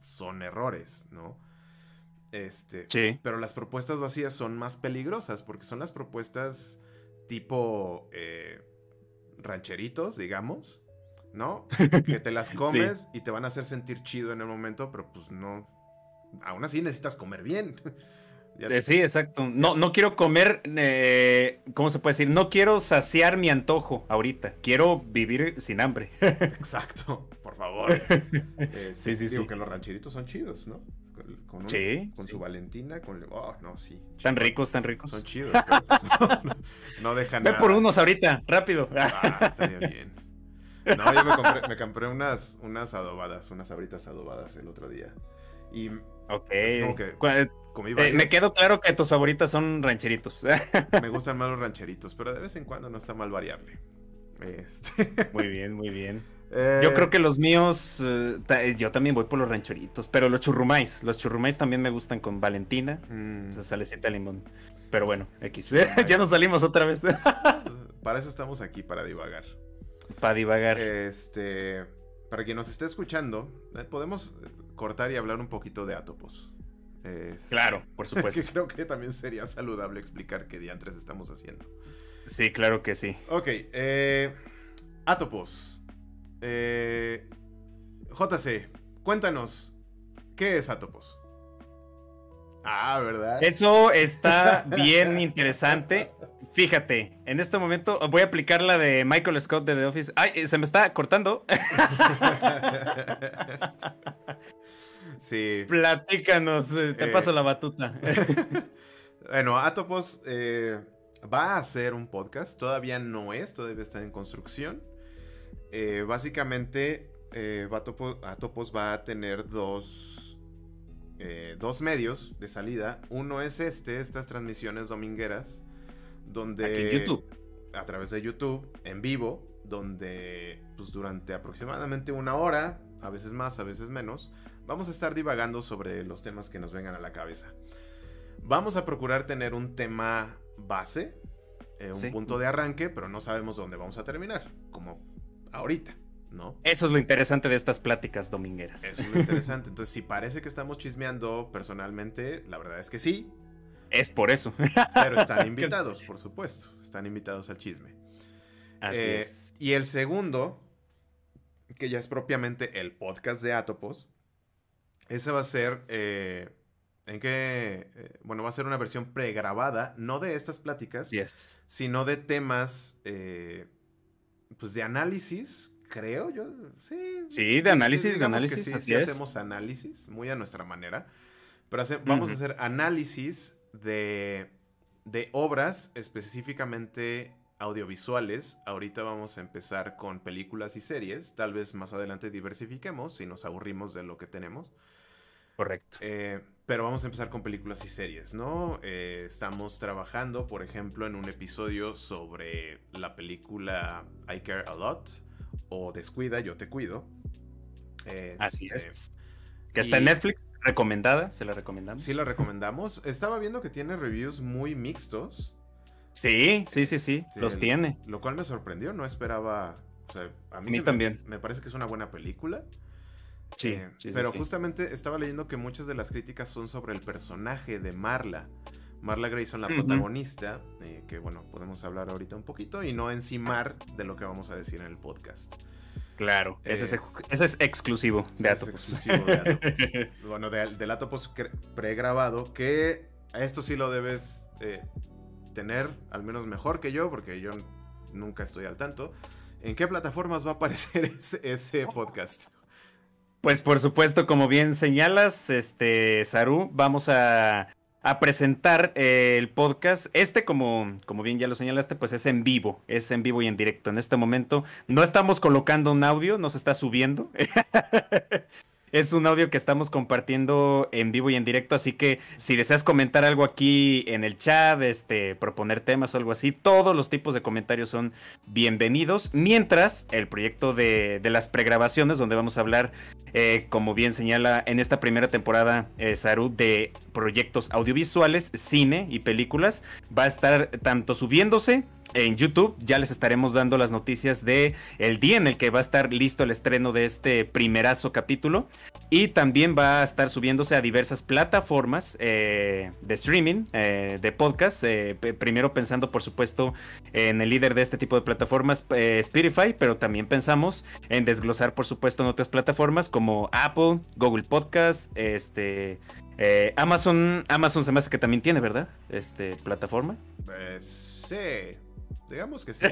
son errores, ¿no? Este, sí. Pero las propuestas vacías son más peligrosas porque son las propuestas tipo eh, rancheritos, digamos, ¿no? Que te las comes y te van a hacer sentir chido en el momento, pero pues no. Aún así necesitas comer bien. Eh, sí, exacto. No, no quiero comer, eh, ¿cómo se puede decir? No quiero saciar mi antojo ahorita. Quiero vivir sin hambre. exacto, por favor. Eh, sí, sí, sí. que los rancheritos son chidos, ¿no? Con, sí, con su Valentina, con... Oh, no, sí. Tan ricos, tan ricos. Son chidos. Pues, no, dejan Ve por unos ahorita, rápido. Ah, estaría bien. No, yo me compré, me compré unas, unas adobadas, unas abritas adobadas el otro día. Y como que eh, varias. me quedó claro que tus favoritas son rancheritos. Me gustan más los rancheritos, pero de vez en cuando no está mal variarle. Este, muy bien, muy bien. eh, Yo creo que los míos, eh, yo también voy por los rancheritos, pero los churrumais, los churrumais también me gustan con Valentina, mm, esa salecita de limón. Pero bueno, X. Ya nos salimos otra vez para eso estamos aquí, para divagar. para divagar. Este, para quien nos esté escuchando, eh, podemos eh, cortar y hablar un poquito de Atopos. Es- Claro, por supuesto. Que creo que también sería saludable explicar qué diantres estamos haciendo. Sí, claro que sí. Ok, eh, Atopos. Eh, JC, cuéntanos, ¿qué es Atopos? Ah, ¿verdad? Eso está bien interesante. Fíjate, en este momento voy a aplicar la de Michael Scott de The Office. Ay, eh, se me está cortando. sí. Platícanos, eh, te Eh. paso la batuta. Bueno, Atopos eh, va a ser un podcast. Todavía no es, todavía está en construcción. Eh, básicamente, Atopo- Atopos va a tener dos, eh, dos medios de salida. Uno es este, estas transmisiones domingueras, donde... Aquí en YouTube. A través de YouTube, en vivo, donde pues, durante aproximadamente una hora, a veces más, a veces menos, vamos a estar divagando sobre los temas que nos vengan a la cabeza. Vamos a procurar tener un tema base, eh, un Sí. punto de arranque, pero no sabemos dónde vamos a terminar, como ahorita, ¿no? Eso es lo interesante de estas pláticas domingueras. Eso es lo interesante. Entonces, si parece que estamos chismeando personalmente, la verdad es que sí, Es por eso. pero están invitados, por supuesto. Están invitados al chisme. Así Eh, es. Y el segundo, que ya es propiamente el podcast de Atopos, ese va a ser, eh, en que, eh, bueno, va a ser una versión pregrabada, no de estas pláticas, Así es. sino de temas, pues de análisis, creo yo, sí. Sí, de análisis, de digamos que análisis, sí, así sí es. hamos análisis, muy a nuestra manera, pero hace- vamos a hacer análisis de, de obras específicamente audiovisuales. Ahorita vamos a empezar con películas y series, tal vez más adelante diversifiquemos si nos aburrimos de lo que tenemos. Correcto. Eh, pero vamos a empezar con películas y series, ¿no? Eh, estamos trabajando, por ejemplo, en un episodio sobre la película I Care a Lot o Descuida, yo te cuido. Así Este, es. Que está en Netflix, recomendada, se la recomendamos. Sí la recomendamos. Estaba viendo que tiene reviews muy mixtos, Sí, sí, sí, sí, Este, los tiene. lo cual me sorprendió. No esperaba. O sea, a mí, mí se me- también. Me, parece que es una buena película. Sí, Eh, sí, pero sí. justamente estaba leyendo que muchas de las críticas son sobre el personaje de Marla. Marla Grayson, la protagonista, eh, que bueno, podemos hablar ahorita un poquito y no encimar de lo que vamos a decir en el podcast. Claro, ese es, Es- ese es exclusivo de Es Atopos. exclusivo de Atopos. bueno, de- del Atopos pregrabado, que esto sí lo debes eh, tener, al menos mejor que yo, porque yo nunca estoy al tanto. ¿En qué plataformas va a aparecer ese, ese podcast? Pues por supuesto, como bien señalas, este Saru, vamos a, a presentar eh, el podcast. Este, como, como bien ya lo señalaste, pues es en vivo, es en vivo y en directo. En este momento no estamos colocando un audio, no se está subiendo. Es un audio que estamos compartiendo en vivo y en directo, así que si deseas comentar algo aquí en el chat, este, proponer temas o algo así, todos los tipos de comentarios son bienvenidos. Mientras el proyecto de, las pregrabaciones, donde vamos a hablar, eh, como bien señala en esta primera temporada, eh, Saru, de proyectos audiovisuales, cine y películas, va a estar tanto subiéndose en YouTube. Ya les estaremos dando las noticias de el día en el que va a estar listo el estreno de este primerazo capítulo. Y también va a estar subiéndose a diversas plataformas eh, de streaming, eh, de podcast. eh, primero pensando, por supuesto, en el líder de este tipo de plataformas, eh, Spotify, pero también pensamos en desglosar, por supuesto, en otras plataformas como Apple, Google Podcast, este, eh, Amazon. Amazon se me hace que también tiene, ¿verdad? Este, plataforma. Sí, digamos que sí.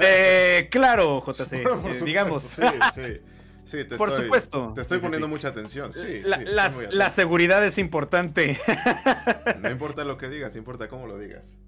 Eh, claro, JC, Por eh, supuesto, digamos. Sí, sí. Sí, te Por estoy- supuesto. Te estoy Sí, poniendo sí. mucha atención. Sí, la, muy la atento. seguridad es importante. No importa lo que digas, importa cómo lo digas.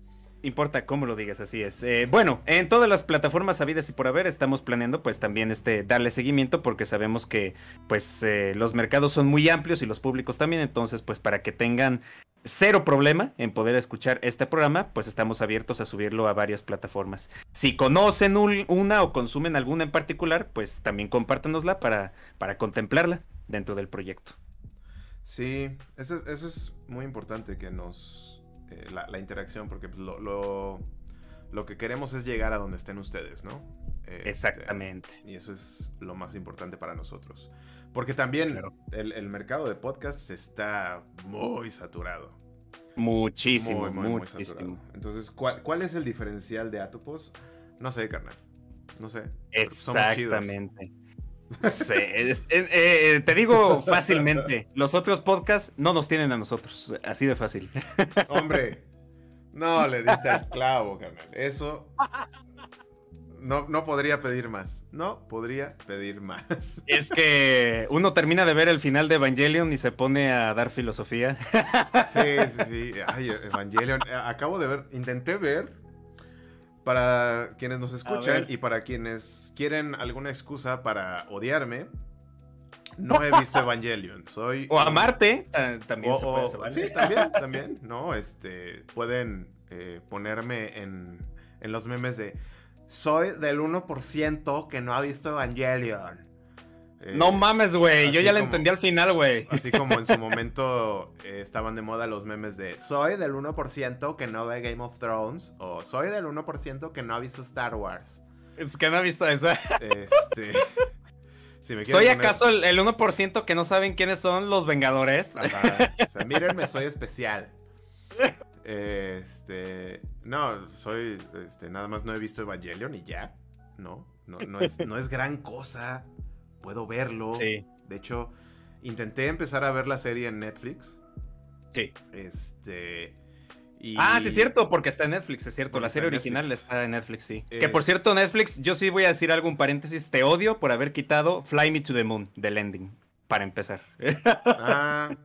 Importa cómo lo digas, así es. Eh, bueno, en todas las plataformas habidas y por haber estamos planeando pues también este darle seguimiento porque sabemos que pues eh, los mercados son muy amplios y los públicos también, entonces pues para que tengan cero problema en poder escuchar este programa, pues estamos abiertos a subirlo a varias plataformas. Si conocen una o consumen alguna en particular, pues también compártanosla para, para contemplarla dentro del proyecto. Sí, eso, eso es muy importante que nos eh, la, interacción, porque pues, lo, lo, que queremos es llegar a donde estén ustedes, ¿no? Este, Exactamente. Y eso es lo más importante para nosotros. Porque también el, mercado de podcasts está muy saturado. Muchísimo, muy, muchísimo. Entonces, ¿cuál, ¿cuál es el diferencial de Atopos? No sé, carnal. No sé. Exactamente. Sí, eh, eh, te digo fácilmente, los otros podcasts no nos tienen a nosotros, así de fácil. Hombre, no le dice al clavo, carnal. Eso no, no podría pedir más. No podría pedir más. Es que uno termina de ver el final de Evangelion y se pone a dar filosofía. Sí, sí, sí. Ay, Evangelion. Acabo de ver, intenté ver para quienes nos escuchan y para quienes quieren alguna excusa para odiarme, no he visto Evangelion. Soy o amarte, también se puede Sí, también, también. No, este, pueden eh, ponerme en, en los memes de soy del 1% que no ha visto Evangelion no eh, mames, güey. Yo ya le entendí al final, güey. Así como en su momento eh, estaban de moda los memes de soy del 1% que no ve Game of Thrones o soy del 1% que no ha visto Star Wars. Es que no ha visto esa. Este. ¿Soy acaso el, 1% que no saben quiénes son los Vengadores? O sea, mírenme, soy especial. Este. No, soy. Este, nada más no he visto Evangelion y ya. No, no, no, es, no es gran cosa puedo verlo. Sí. De hecho, intenté empezar a ver la serie en Netflix. Sí. Este. Ah, sí, es cierto, porque está en Netflix, es cierto. La serie original está en Netflix, sí. Que por cierto, Netflix, yo sí voy a decir algún paréntesis. Te odio por haber quitado Fly Me to the Moon del ending, para empezar. Ah,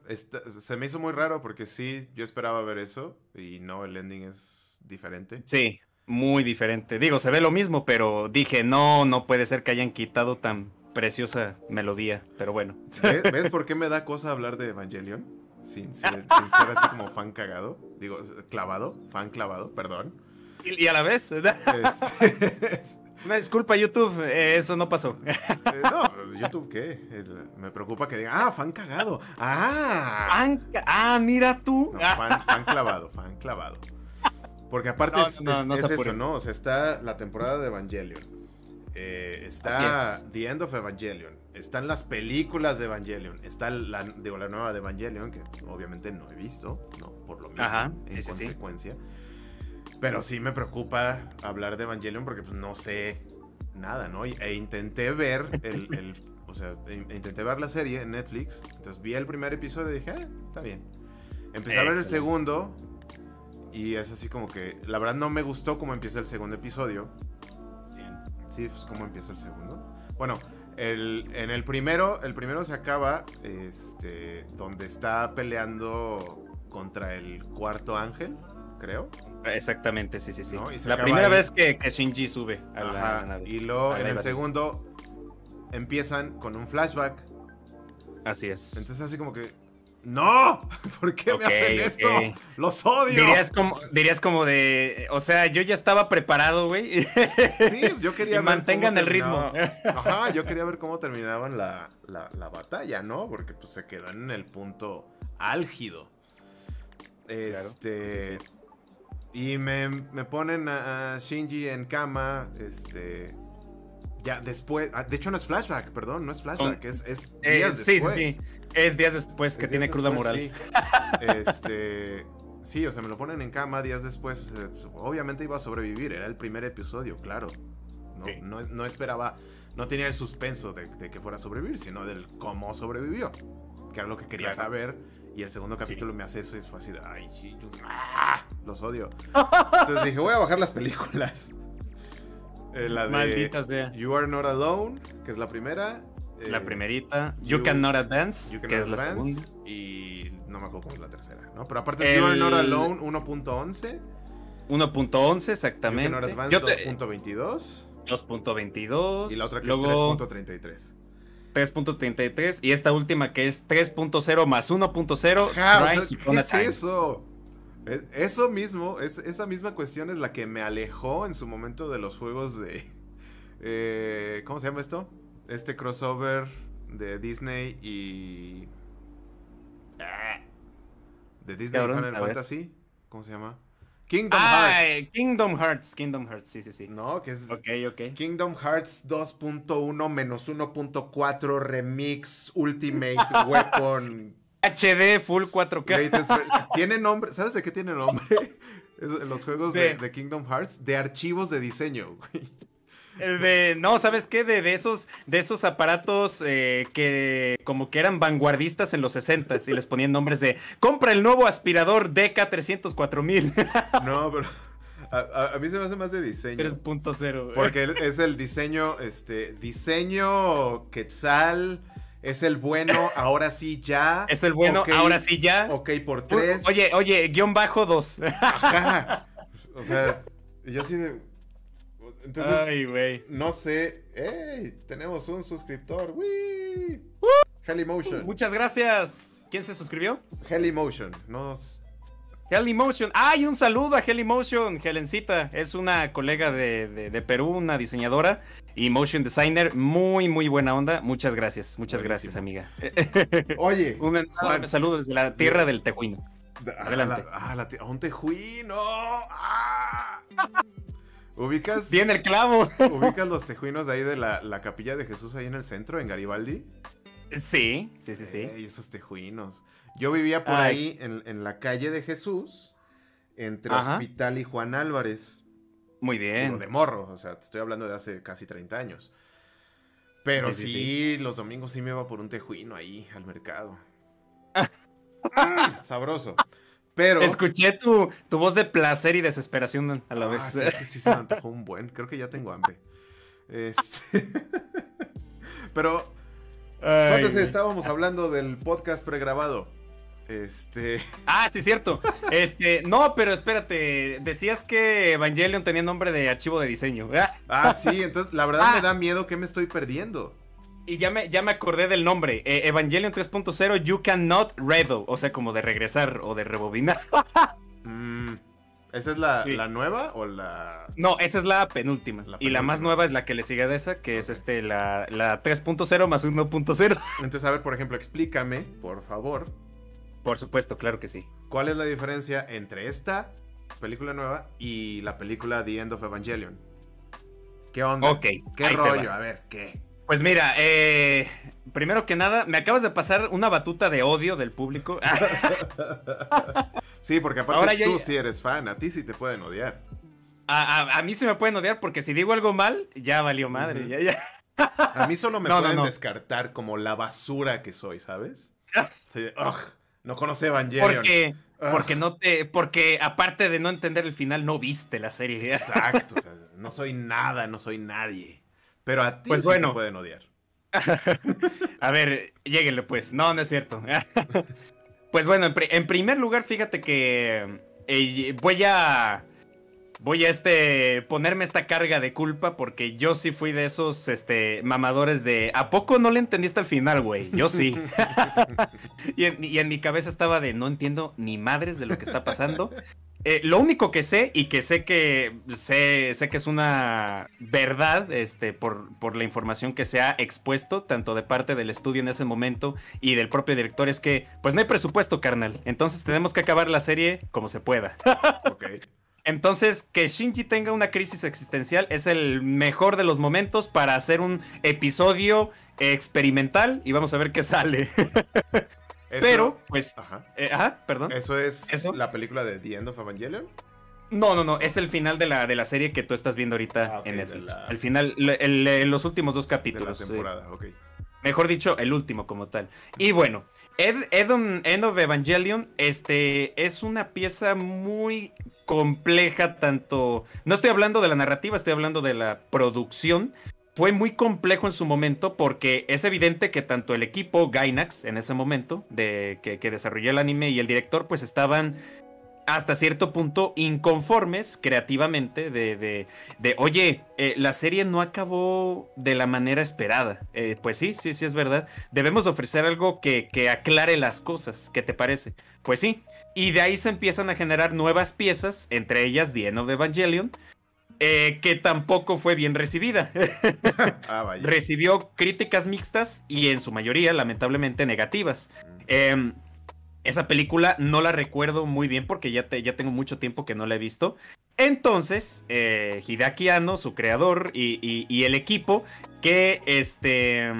se me hizo muy raro porque sí, yo esperaba ver eso y no, el ending es diferente. Sí, muy diferente. Digo, se ve lo mismo, pero dije, no, no puede ser que hayan quitado tan preciosa melodía, pero bueno. ¿Ves, por qué me da cosa hablar de Evangelion? Sin, ser así como fan cagado. Digo, clavado, fan clavado, perdón. Y, a la vez. Este, Una disculpa, YouTube, eh, eso no pasó. Eh, no, YouTube, ¿qué? me preocupa que diga, ah, fan cagado. Ah, ah, mira tú. fan, clavado, fan clavado. Porque aparte es, es eso, ¿no? O sea, está la temporada de Evangelion eh, está The End of Evangelion. Están las películas de Evangelion. Está la, digo, la nueva de Evangelion, que obviamente no he visto, ¿no? Por lo mismo, en consecuencia. Pero sí me preocupa hablar de Evangelion porque pues, no sé nada, ¿no? E intenté ver el, o sea, e intenté ver la serie en Netflix. Entonces vi el primer episodio y dije, ah, está bien. Empecé a ver el segundo y es así como que, la verdad no me gustó cómo empieza el segundo episodio. Sí, pues cómo empieza el segundo. Bueno, el, en el primero, el primero se acaba este, donde está peleando contra el cuarto ángel, creo. Exactamente, sí, sí, sí. la primera vez que, Shinji sube a la nave. Y luego en el segundo empiezan con un flashback. Así es. Entonces así como que, ¡No! ¿Por qué me hacen esto? ¡Los odio! Dirías como, dirías como de. O sea, yo ya estaba preparado, güey. Sí, yo quería ver. Mantengan el ritmo. Ajá, yo quería ver cómo terminaban la, batalla, ¿no? Porque pues se quedó en el punto álgido. Este. Y me, ponen a, Shinji en cama. Este. Ya después. Ah, de hecho, no es flashback, perdón, no es flashback, es, es eh, días después. Sí, sí, sí. Es días después que tiene cruda moral. Sí. este. Sí, o sea, me lo ponen en cama días después. Pues, obviamente iba a sobrevivir. Era el primer episodio, claro. No, no, esperaba. No tenía el suspenso de, que fuera a sobrevivir, sino del cómo sobrevivió. Que era lo que quería saber. Y el segundo capítulo me hace eso y fue así de. Ay, ¡ah! los odio. Entonces dije, voy a bajar las películas. Eh, la de Maldita sea. You Are Not Alone, que es la primera la eh, primerita, You, Cannot Advance, que es la segunda. Y no me acuerdo cómo es la tercera, ¿no? Pero aparte es You Not Alone 1.11. 1.11 exactamente. Advance 2.22. 2.22. Y la otra que es 3.33. 3.33 y esta última que es 3.0 más 1.0. ¿Qué es eso? Eso mismo, es, esa misma cuestión es la que me alejó en su momento de los juegos de... Eh, ¿Cómo se llama esto? Este crossover de Disney y... Ah, de Disney y Final Fantasy. ¿Cómo se llama? Kingdom ah, Hearts. Kingdom Hearts, Kingdom Hearts, sí, sí, sí. No, que es. Ok, ok. Kingdom Hearts 2.1 menos 1.4 Remix Ultimate Weapon. HD Full 4K. Tiene nombre, ¿sabes de qué tiene nombre? los juegos de, de Kingdom Hearts, de archivos de diseño, güey. De, no, ¿sabes qué? De, esos, de esos aparatos eh, que como que eran vanguardistas en los 60 y les ponían nombres de compra el nuevo aspirador DK304000. No, pero a, mí se me hace más de diseño. 3.0. Porque es el diseño, este, diseño Quetzal. Es el bueno, ahora sí ya. Es el bueno, ahora sí ya. Ok, por tres. Oye, oye, guion bajo dos. Ajá. O sea, yo así de. Entonces, Ay, güey. No sé. ¡Ey! Tenemos un suscriptor. ¡Wii! Hellymotion. Muchas gracias. ¿Quién se suscribió? Hellymotion. Nos. Hellymotion. ¡Ay! un saludo a Hellymotion. Helencita. Es una colega de, Perú, una diseñadora y motion designer. Muy, muy buena onda. Muchas gracias. Muchas gracias, amiga. Oye. un, saludo desde la tierra del Tejuino. Adelante. Ah, la, un Tejuino. ¡Ah! ¿Ubicas? Tiene el clavo. ¿Ubicas los tejuinos de ahí de la, capilla de Jesús ahí en el centro, en Garibaldi? Sí, sí, sí, sí. esos tejuinos. Yo vivía por ahí en, la calle de Jesús, entre Hospital y Juan Álvarez. Muy bien. de morro, o sea, te estoy hablando de hace casi 30 años. Pero sí, los domingos sí me iba por un tejuino ahí al mercado. Sabroso. Pero. Escuché tu, tu, voz de placer y desesperación a la ah, vez. Sí, sí, se me antojó un buen. Creo que ya tengo hambre. Este... Pero. Antes estábamos hablando del podcast pregrabado. Este. Ah, sí, cierto. Este, no, pero espérate. Decías que Evangelion tenía nombre de archivo de diseño. Ah, sí, entonces la verdad me ah. da miedo que me estoy perdiendo. Y ya me, ya me acordé del nombre. Eh, Evangelion 3.0, You Cannot Redo. O sea, como de regresar o de rebobinar. Mm, ¿Esa es la, nueva o la.? No, esa es la penúltima. Y la más nueva es la que le sigue de esa, que es este la, la 3.0 más 1.0. Entonces, a ver, por ejemplo, explícame, por favor. Por supuesto, claro que sí. ¿Cuál es la diferencia entre esta película nueva y la película The End of Evangelion? ¿Qué onda? Ok. ¿Qué rollo? A ver, ¿qué? Pues mira, eh, primero que nada, me acabas de pasar una batuta de odio del público. sí, porque aparte tú sí eres fan, a ti sí te pueden odiar. A, mí sí me pueden odiar porque si digo algo mal, ya valió madre. a mí solo me pueden descartar como la basura que soy, ¿sabes? no conoce Evangelion. Porque, porque no te, porque aparte de no entender el final, no viste la serie. Exacto, no soy nada, no soy nadie. Pero a ti pues bueno. te pueden odiar. a ver, lléguenle pues. No, no es cierto. pues bueno, en, primer lugar, fíjate que eh, voy a voy a este ponerme esta carga de culpa porque yo sí fui de esos este mamadores de ¿a poco no le entendiste al final, güey? Yo sí. y, y, en, mi cabeza estaba de no entiendo ni madres de lo que está pasando. Eh, lo único que sé, y que sé que sé, sé que es una verdad, este, por, por, la información que se ha expuesto, tanto de parte del estudio en ese momento y del propio director, es que pues no hay presupuesto, carnal. Entonces tenemos que acabar la serie como se pueda. Entonces, que Shinji tenga una crisis existencial es el mejor de los momentos para hacer un episodio experimental y vamos a ver qué sale. Pero, pues. Eh, ajá. perdón. ¿Eso es la película de The End of Evangelion? No, no, no. Es el final de la, de la serie que tú estás viendo ahorita ah, en Netflix. El final, en los últimos dos capítulos. De la temporada, ok. Mejor dicho, el último como tal. Y bueno, Ed, End of Evangelion este, es una pieza muy compleja, tanto... No estoy hablando de la narrativa, estoy hablando de la producción, fue muy complejo en su momento porque es evidente que tanto el equipo Gainax en ese momento de que, desarrolló el anime y el director pues estaban hasta cierto punto inconformes creativamente de, de, de oye, eh, la serie no acabó de la manera esperada. Eh, pues sí, sí, sí es verdad. Debemos ofrecer algo que, que aclare las cosas. ¿Qué te parece? Pues sí. Y de ahí se empiezan a generar nuevas piezas, entre ellas The End of Evangelion, eh, que tampoco fue bien recibida. ah, Recibió críticas mixtas y en su mayoría, lamentablemente, negativas. Eh, esa película no la recuerdo muy bien porque ya, ya tengo mucho tiempo que no la he visto. Entonces, eh, Hideaki Anno, su creador y, el equipo, que este...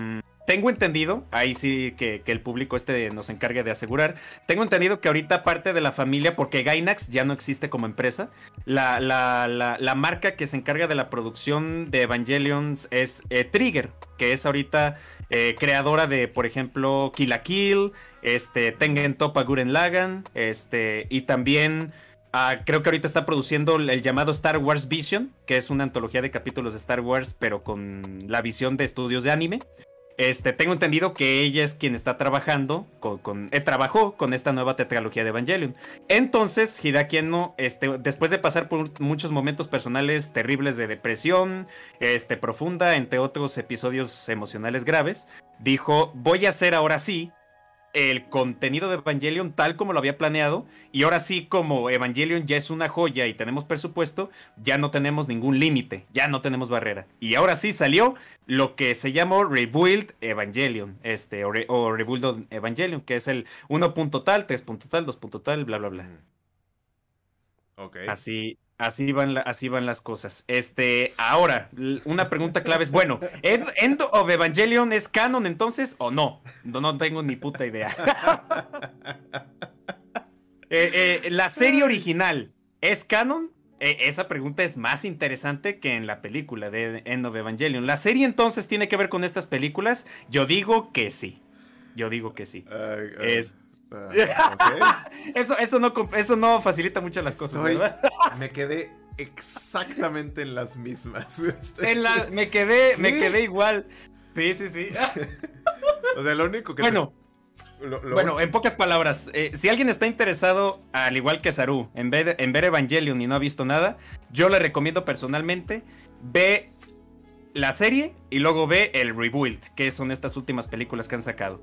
Tengo entendido, ahí sí que, el público este nos encargue de asegurar, tengo entendido que ahorita parte de la familia, porque Gainax ya no existe como empresa, la, marca que se encarga de la producción de Evangelions es eh, Trigger, que es ahorita eh, creadora de, por ejemplo, Kill la Kill, este, Tengen Topa Guren Lagan, este, y también ah, creo que ahorita está produciendo el, llamado Star Wars Vision, que es una antología de capítulos de Star Wars, pero con la visión de estudios de anime. Este, tengo entendido que ella es quien está trabajando con, eh, trabajó con esta nueva tetralogía de Evangelion. Entonces, Hideaki Anno, este, después de pasar por muchos momentos personales terribles de depresión, este, profunda, entre otros episodios emocionales graves, dijo, voy a hacer ahora sí el contenido de Evangelion tal como lo había planeado. Y ahora sí, como Evangelion ya es una joya y tenemos presupuesto, ya no tenemos ningún límite, ya no tenemos barrera. Y ahora sí salió lo que se llamó Rebuild Evangelion, este, o, Rebuild Evangelion, que es el 1. tal, 3. tal, 2. tal, bla, bla, bla. Ok. Así, Así van, así van las cosas. Este, ahora, una pregunta clave es, bueno, ¿End of Evangelion es canon entonces o no? No, no tengo ni puta idea. Eh, eh, ¿La serie original es canon? Eh, esa pregunta es más interesante que en la película de End of Evangelion. ¿La serie entonces tiene que ver con estas películas? Yo digo que sí. Yo digo que sí. es, Eso, eso, no, eso no facilita mucho las cosas. me quedé exactamente en las mismas. me quedé, me quedé igual. Sí, sí, sí. o sea, lo único que. Bueno. bueno, en pocas palabras, eh, si alguien está interesado, al igual que Saru, en ver, en ver Evangelion y no ha visto nada, yo le recomiendo personalmente, ve la serie y luego ve el Rebuild, que son estas últimas películas que han sacado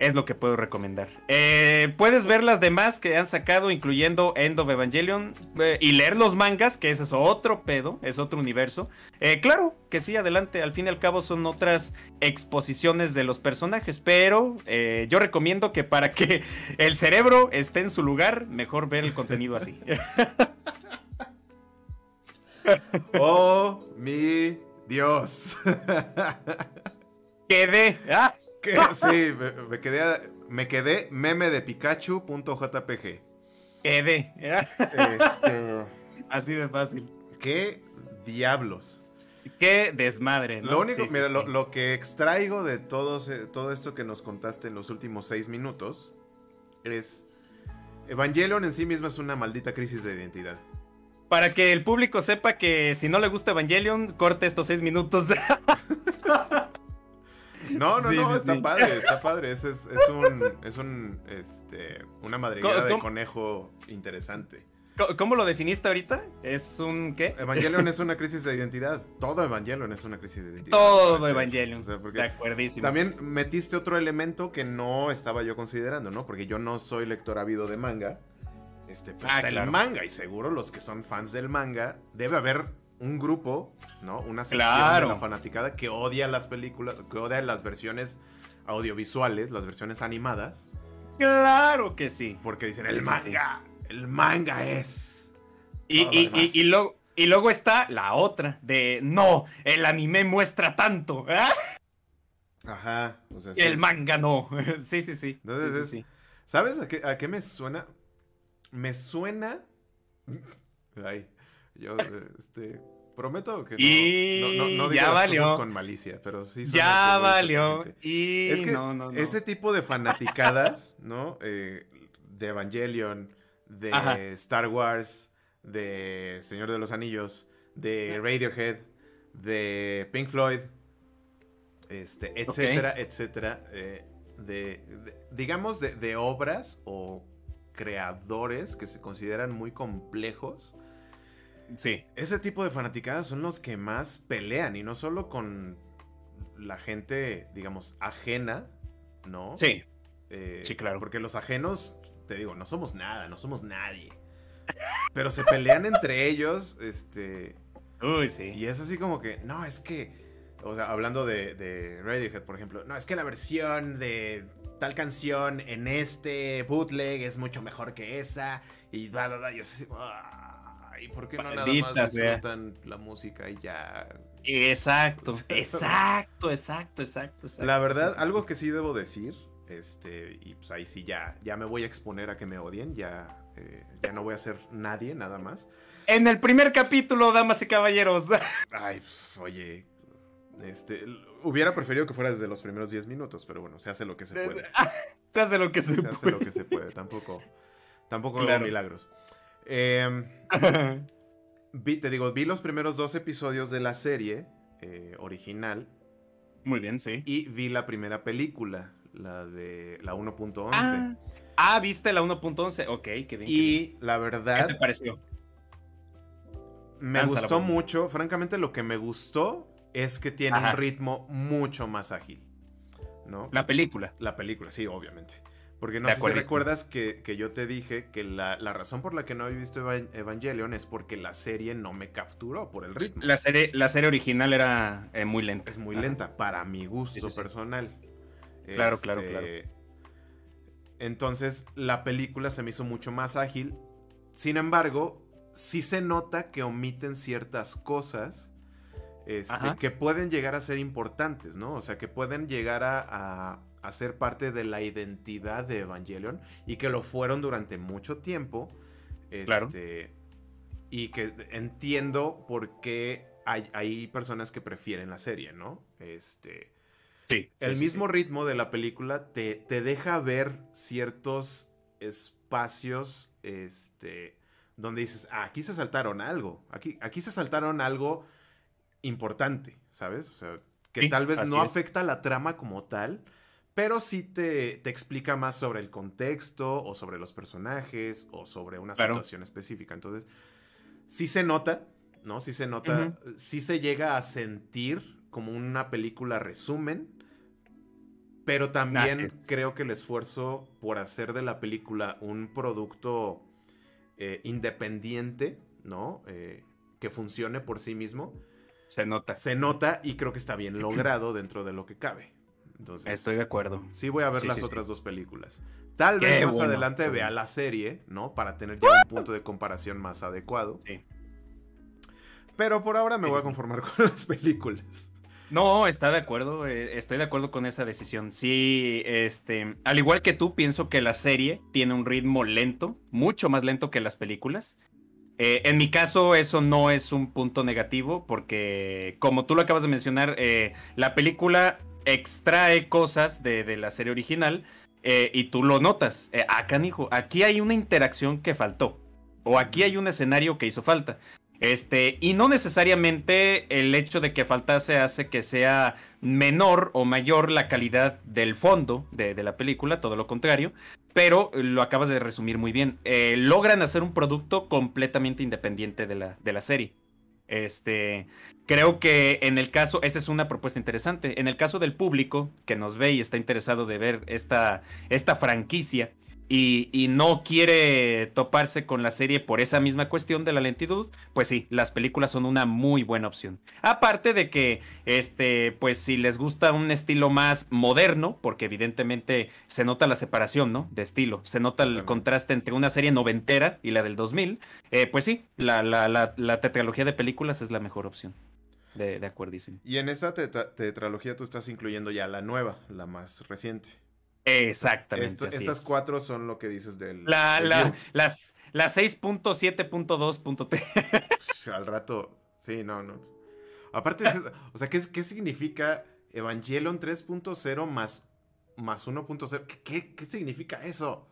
es lo que puedo recomendar. Eh, puedes ver las demás que han sacado, incluyendo End of Evangelion, eh, y leer los mangas, que ese es otro pedo, es otro universo. Eh, claro que sí, adelante, al fin y al cabo son otras exposiciones de los personajes, pero yo recomiendo que para que el cerebro esté en su lugar, mejor ver el contenido así. oh, mi Dios. Quedé. Ah. sí, me, quedé, me quedé meme de Pikachu.jpg. Quedé. Este, Así de fácil. ¿Qué diablos? Qué desmadre, Lo único, mira, Lo, que extraigo de todo, todo esto que nos contaste en los últimos seis minutos es. Evangelion en sí misma es una maldita crisis de identidad. Para que el público sepa que si no le gusta Evangelion, corte estos seis minutos. No, no, no, está padre, está padre. Es, es, es un, es un, este, una madriguera de conejo interesante. ¿Cómo lo definiste ahorita? ¿Es un qué? Evangelion es una crisis de identidad. Todo Evangelion es una crisis de identidad. Todo Evangelion. de acuerdísimo. También metiste otro elemento que no estaba yo considerando, ¿no? Porque yo no soy lector ávido de manga. Este, pero ah, está el manga. Y seguro los que son fans del manga, debe haber un grupo, ¿no? Una sección de la fanaticada que odia las películas, que odia las versiones audiovisuales, las versiones animadas. Claro que sí. Porque dicen, el manga, el manga es. Y, y, y, luego, y luego está la otra, de no, el anime muestra tanto. Ajá. El manga no. sí, sí, sí. Entonces ¿Sabes a qué, a qué me suena? Me suena. Ay, yo, este, prometo que no, no, no, ya valió. con malicia, pero sí. Ya valió. Y es que ese tipo de fanaticadas, ¿no? Eh, de Evangelion, de Star Wars, de Señor de los Anillos, de Radiohead, de Pink Floyd, este, etcétera, etcétera, eh, de, digamos de, de obras o creadores que se consideran muy complejos. Sí. Ese tipo de fanaticadas son los que más pelean y no solo con la gente, digamos, ajena, ¿no? Sí. Eh, sí, claro. Porque los ajenos, te digo, no somos nada, no somos nadie. Pero se pelean entre ellos, este... Uy, sí. Y es así como que, no, es que... O sea, hablando de, de Radiohead, por ejemplo. No, es que la versión de tal canción en este bootleg es mucho mejor que esa. Y bla, bla, bla. Y así, ¿Y por qué no nada más disfrutan la música y ya? Exacto, exacto, exacto, exacto, exacto. La verdad, algo que sí debo decir, este, y pues ahí sí ya, ya me voy a exponer a que me odien, ya, eh, ya no voy a ser nadie, nada más. En el primer capítulo, damas y caballeros. Ay, pues, oye, este, hubiera preferido que fuera desde los primeros 10 minutos, pero bueno, se hace lo que se puede. se hace lo que se, se puede. hace lo que se puede, tampoco, tampoco milagros. Em, vi, te digo, vi los primeros dos episodios de la serie eh, original. Muy bien, sí. Y vi la primera película, la de la 1.11. Ah, ah, viste la 1.11. Ok, qué bien. Y la verdad. ¿Qué te pareció? Me gustó mucho. Francamente, lo que me gustó es que tiene un ritmo mucho más ágil. ¿No? La película. La película, sí, obviamente. Porque no sé si recuerdas que, yo te dije que la, razón por la que no he visto Evangelion es porque la serie no me capturó por el ritmo. La serie, la serie original era eh, muy lenta. Es muy lenta, para mi gusto personal. Claro, claro, claro. Este, entonces, la película se me hizo mucho más ágil. Sin embargo, sí se nota que omiten ciertas cosas este, que pueden llegar a ser importantes, ¿no? O sea, que pueden llegar a, a, ser parte de la identidad de Evangelion y que lo fueron durante mucho tiempo. Este, Y que entiendo por qué hay, personas que prefieren la serie, ¿no? Este. Sí. El mismo ritmo de la película te, te deja ver ciertos espacios. Este donde dices, ah, aquí se saltaron algo, aquí, aquí se saltaron algo importante, ¿sabes? O sea, que tal vez no afecta la trama como tal, pero sí te, te, explica más sobre el contexto o sobre los personajes o sobre una situación específica. Entonces, sí se nota, ¿no? Sí se nota, sí se llega a sentir como una película resumen, pero también creo que el esfuerzo por hacer de la película un producto eh, independiente, ¿no? Eh, que funcione por sí mismo. Se nota. Se nota y creo que está bien logrado dentro de lo que cabe. Entonces, Estoy de acuerdo. Sí voy a ver las otras dos películas. Tal vez más adelante vea la serie, ¿no? Para tener ya un punto de comparación más adecuado. Sí. Pero por ahora me voy a conformar con las películas. No, está de acuerdo, eh, estoy de acuerdo con esa decisión. Sí, este, al igual que tú, pienso que la serie tiene un ritmo lento, mucho más lento que las películas. Eh, en mi caso, eso no es un punto negativo, porque como tú lo acabas de mencionar, eh, la película extrae cosas de, la serie original y tú lo notas. acá, hijo, aquí hay una interacción que faltó. O aquí hay un escenario que hizo falta. Este, y no necesariamente el hecho de que faltase hace que sea menor o mayor la calidad del fondo de, la película, todo lo contrario, pero lo acabas de resumir muy bien. Eh, logran hacer un producto completamente independiente de la, de la serie. Este, creo que en el caso, esa es una propuesta interesante. En el caso del público que nos ve y está interesado de ver esta, esta franquicia, y, no quiere toparse con la serie por esa misma cuestión de la lentitud, pues sí, las películas son una muy buena opción. Aparte de que, este, pues si les gusta un estilo más moderno, porque evidentemente se nota la separación, ¿no? De estilo, se nota el contraste entre una serie noventera y la del 2000, eh, pues sí, la, la, la, tetralogía de películas es la mejor opción. De, de acuerdísimo. Y en esa tetralogía tú estás incluyendo ya la nueva, la más reciente. Exactamente. estas cuatro son lo que dices del. La, la, las, la 6.7.2.t. Pues, al rato. Sí, no, no. Aparte, o sea, ¿qué, ¿qué significa Evangelion 3.0 más, más 1.0? ¿Qué, ¿Qué, significa eso?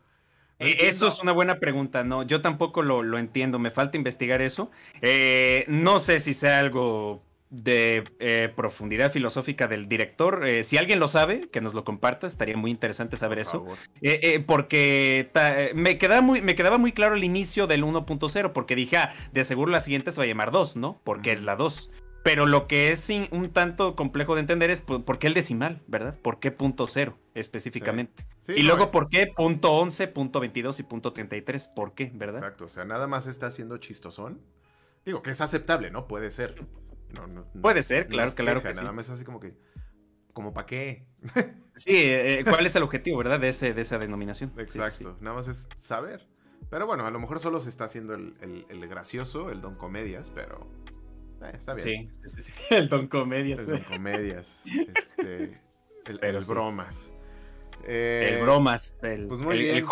Eh, eso es una buena pregunta, no, yo tampoco lo, lo entiendo, me falta investigar eso. Eh, no sé si sea algo de eh, profundidad filosófica del director. Eh, si alguien lo sabe, que nos lo comparta, estaría muy interesante saber eso. Eh, porque me, quedaba muy, me quedaba muy claro el inicio del 1.0, porque dije, ah, de seguro la siguiente se va a llamar 2, ¿no? Porque es la 2. Pero lo que es un tanto complejo de entender es por, qué el decimal, ¿verdad? ¿Por qué punto cero específicamente? y luego, ¿por qué punto 11, punto 22 y punto 33? ¿Por qué, verdad? Exacto, o sea, nada más está haciendo chistosón. Digo, que es aceptable, ¿no? Puede ser. Puede ser, claro, claro. Que nada más así como que, ¿como para qué? sí, eh, eh, ¿cuál es el objetivo, verdad? De, ese, de esa denominación. Exacto, nada más es saber. Pero bueno, a lo mejor solo se está haciendo el, gracioso, el don comedias, pero eh, está bien. Sí, sí, sí, el don comedias. El don comedias. este, el, bromas. el bromas, el, pues muy bien.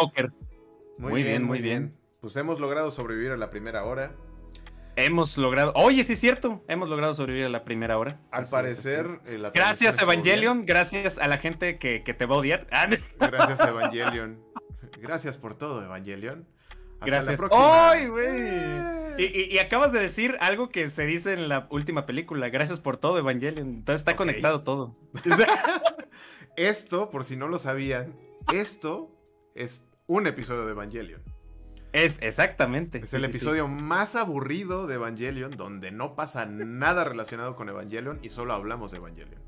Muy, bien, muy bien. Pues hemos logrado sobrevivir a la primera hora. Hemos logrado. Oye, sí es cierto. Hemos logrado sobrevivir a la primera hora. Al parecer. Eh, gracias, Evangelion. Gracias a la gente que, te va a odiar. Ah, gracias, Evangelion. Gracias por todo, Evangelion. gracias. ¡Ay, güey! Y, acabas de decir algo que se dice en la última película. Gracias por todo, Evangelion. Entonces está conectado todo. esto, por si no lo sabían, esto es un episodio de Evangelion. Es exactamente. Es el episodio más aburrido de Evangelion, donde no pasa nada relacionado con Evangelion y solo hablamos de Evangelion.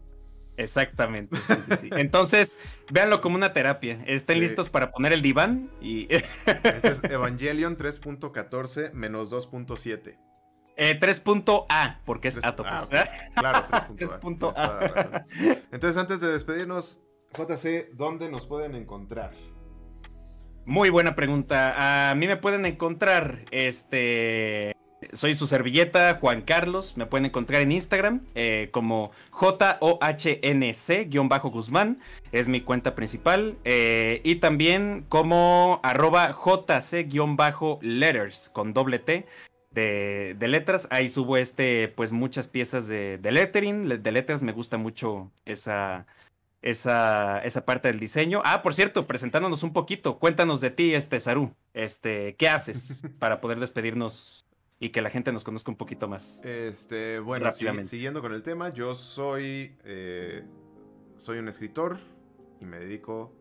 Exactamente. Entonces, véanlo como una terapia. Estén listos para poner el diván y. Este es Evangelion 3.14 menos 2.7. Eh, 3.A, porque es Atopos. Ah, claro, 3.A. Entonces, antes de despedirnos, JC, ¿dónde nos pueden encontrar? Muy buena pregunta. A mí me pueden encontrar, este, soy su servilleta, Juan Carlos. Me pueden encontrar en Instagram eh, como J-O-H-N-C-Guzmán. Es mi cuenta principal. Eh, y también como arroba JC-letters con doble T. De, letras, ahí subo este, pues muchas piezas de, de lettering, de letras, me gusta mucho esa, esa, esa parte del diseño. Ah, por cierto, presentándonos un poquito, cuéntanos de ti, este Saru. Este, ¿qué haces para poder despedirnos y que la gente nos conozca un poquito más? Este, bueno, siguiendo con el tema, yo soy, eh, soy un escritor y me dedico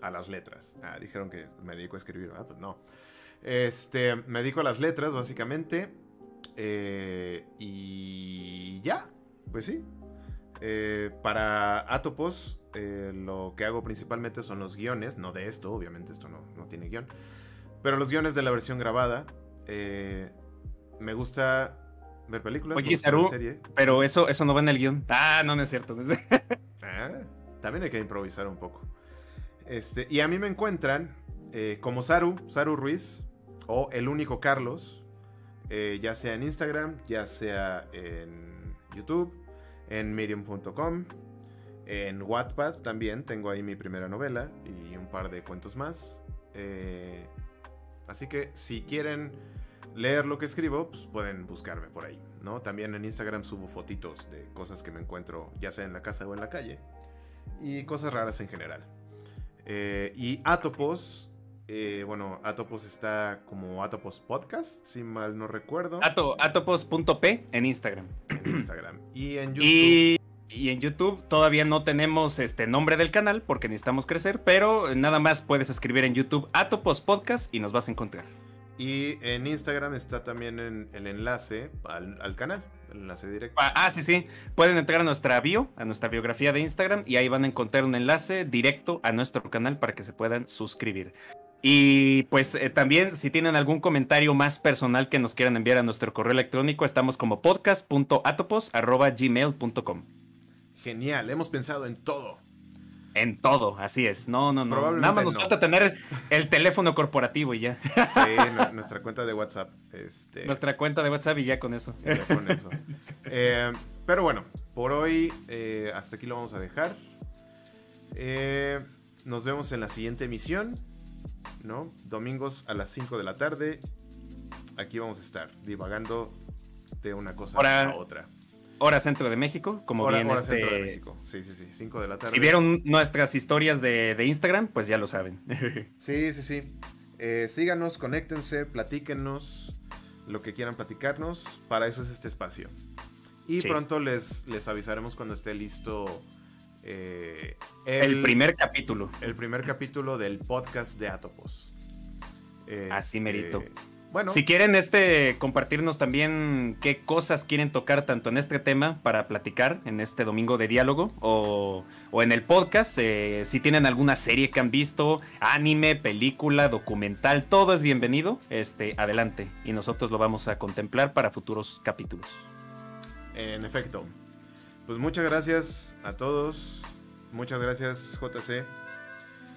a las letras. Ah, dijeron que me dedico a escribir, ah, pues no. Este, me dedico a las letras, básicamente. Eh, y ya, pues sí. Eh, para Atopos, eh, lo que hago principalmente son los guiones, no de esto, obviamente esto no, no tiene guion, pero los guiones de la versión grabada. Eh, me gusta ver películas. Oye, Saru, pero eso, eso no va en el guion. Ah, no, no es cierto. Ah, también hay que improvisar un poco. Este, y a mí me encuentran eh, como Saru, Saru Ruiz, o el único Carlos, ya sea en Instagram, ya sea en YouTube, en medium.com en Wattpad también tengo ahí mi primera novela y un par de cuentos más. Eh, así que si quieren leer lo que escribo, pues pueden buscarme por ahí, ¿no? También en Instagram subo fotitos de cosas que me encuentro ya sea en la casa o en la calle y cosas raras en general. Eh, y Atopos, eh, bueno, Atopos está como Atopos Podcast, si mal no recuerdo. atopos.p en Instagram. En Instagram. Y en YouTube. Y en YouTube todavía no tenemos este nombre del canal porque necesitamos crecer, pero nada más puedes escribir en YouTube Atopos Podcast y nos vas a encontrar. Y en Instagram está también el enlace al, canal, el enlace directo. Ah, ah, sí, sí. Pueden entrar a nuestra bio, a nuestra biografía de Instagram y ahí van a encontrar un enlace directo a nuestro canal para que se puedan suscribir. Y pues eh, también si tienen algún comentario más personal que nos quieran enviar a nuestro correo electrónico, estamos como podcast.atopos.gmail.com. Genial, hemos pensado en todo. En todo, así es. No, no, no. Nada más nos falta tener el teléfono corporativo y ya. Sí, nuestra cuenta de WhatsApp. Este... Nuestra cuenta de WhatsApp y ya con eso. Ya con eso. Eh, pero bueno, por hoy eh, hasta aquí lo vamos a dejar. Eh, nos vemos en la siguiente emisión. ¿No? Domingos a las 5 de la tarde. Aquí vamos a estar divagando de una cosa a otra hora centro de México, como bien este... centro de México. Sí, sí, sí, 5 de la tarde. Si vieron nuestras historias de, Instagram, pues ya lo saben. sí, sí, sí. Eh, síganos, conéctense, platíquenos lo que quieran platicarnos. Para eso es este espacio. Y pronto les, les avisaremos cuando esté listo eh, el, primer capítulo. El primer capítulo del podcast de Atopos. Así merito. Bueno. Si quieren este compartirnos también qué cosas quieren tocar tanto en este tema para platicar en este domingo de diálogo o, en el podcast, eh, si tienen alguna serie que han visto, anime, película, documental, todo es bienvenido. Este, adelante y nosotros lo vamos a contemplar para futuros capítulos. En efecto. Pues muchas gracias a todos. Muchas gracias, JC.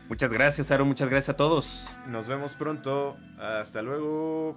Muchas gracias, Aaron. Muchas gracias a todos. Nos vemos pronto. Hasta luego.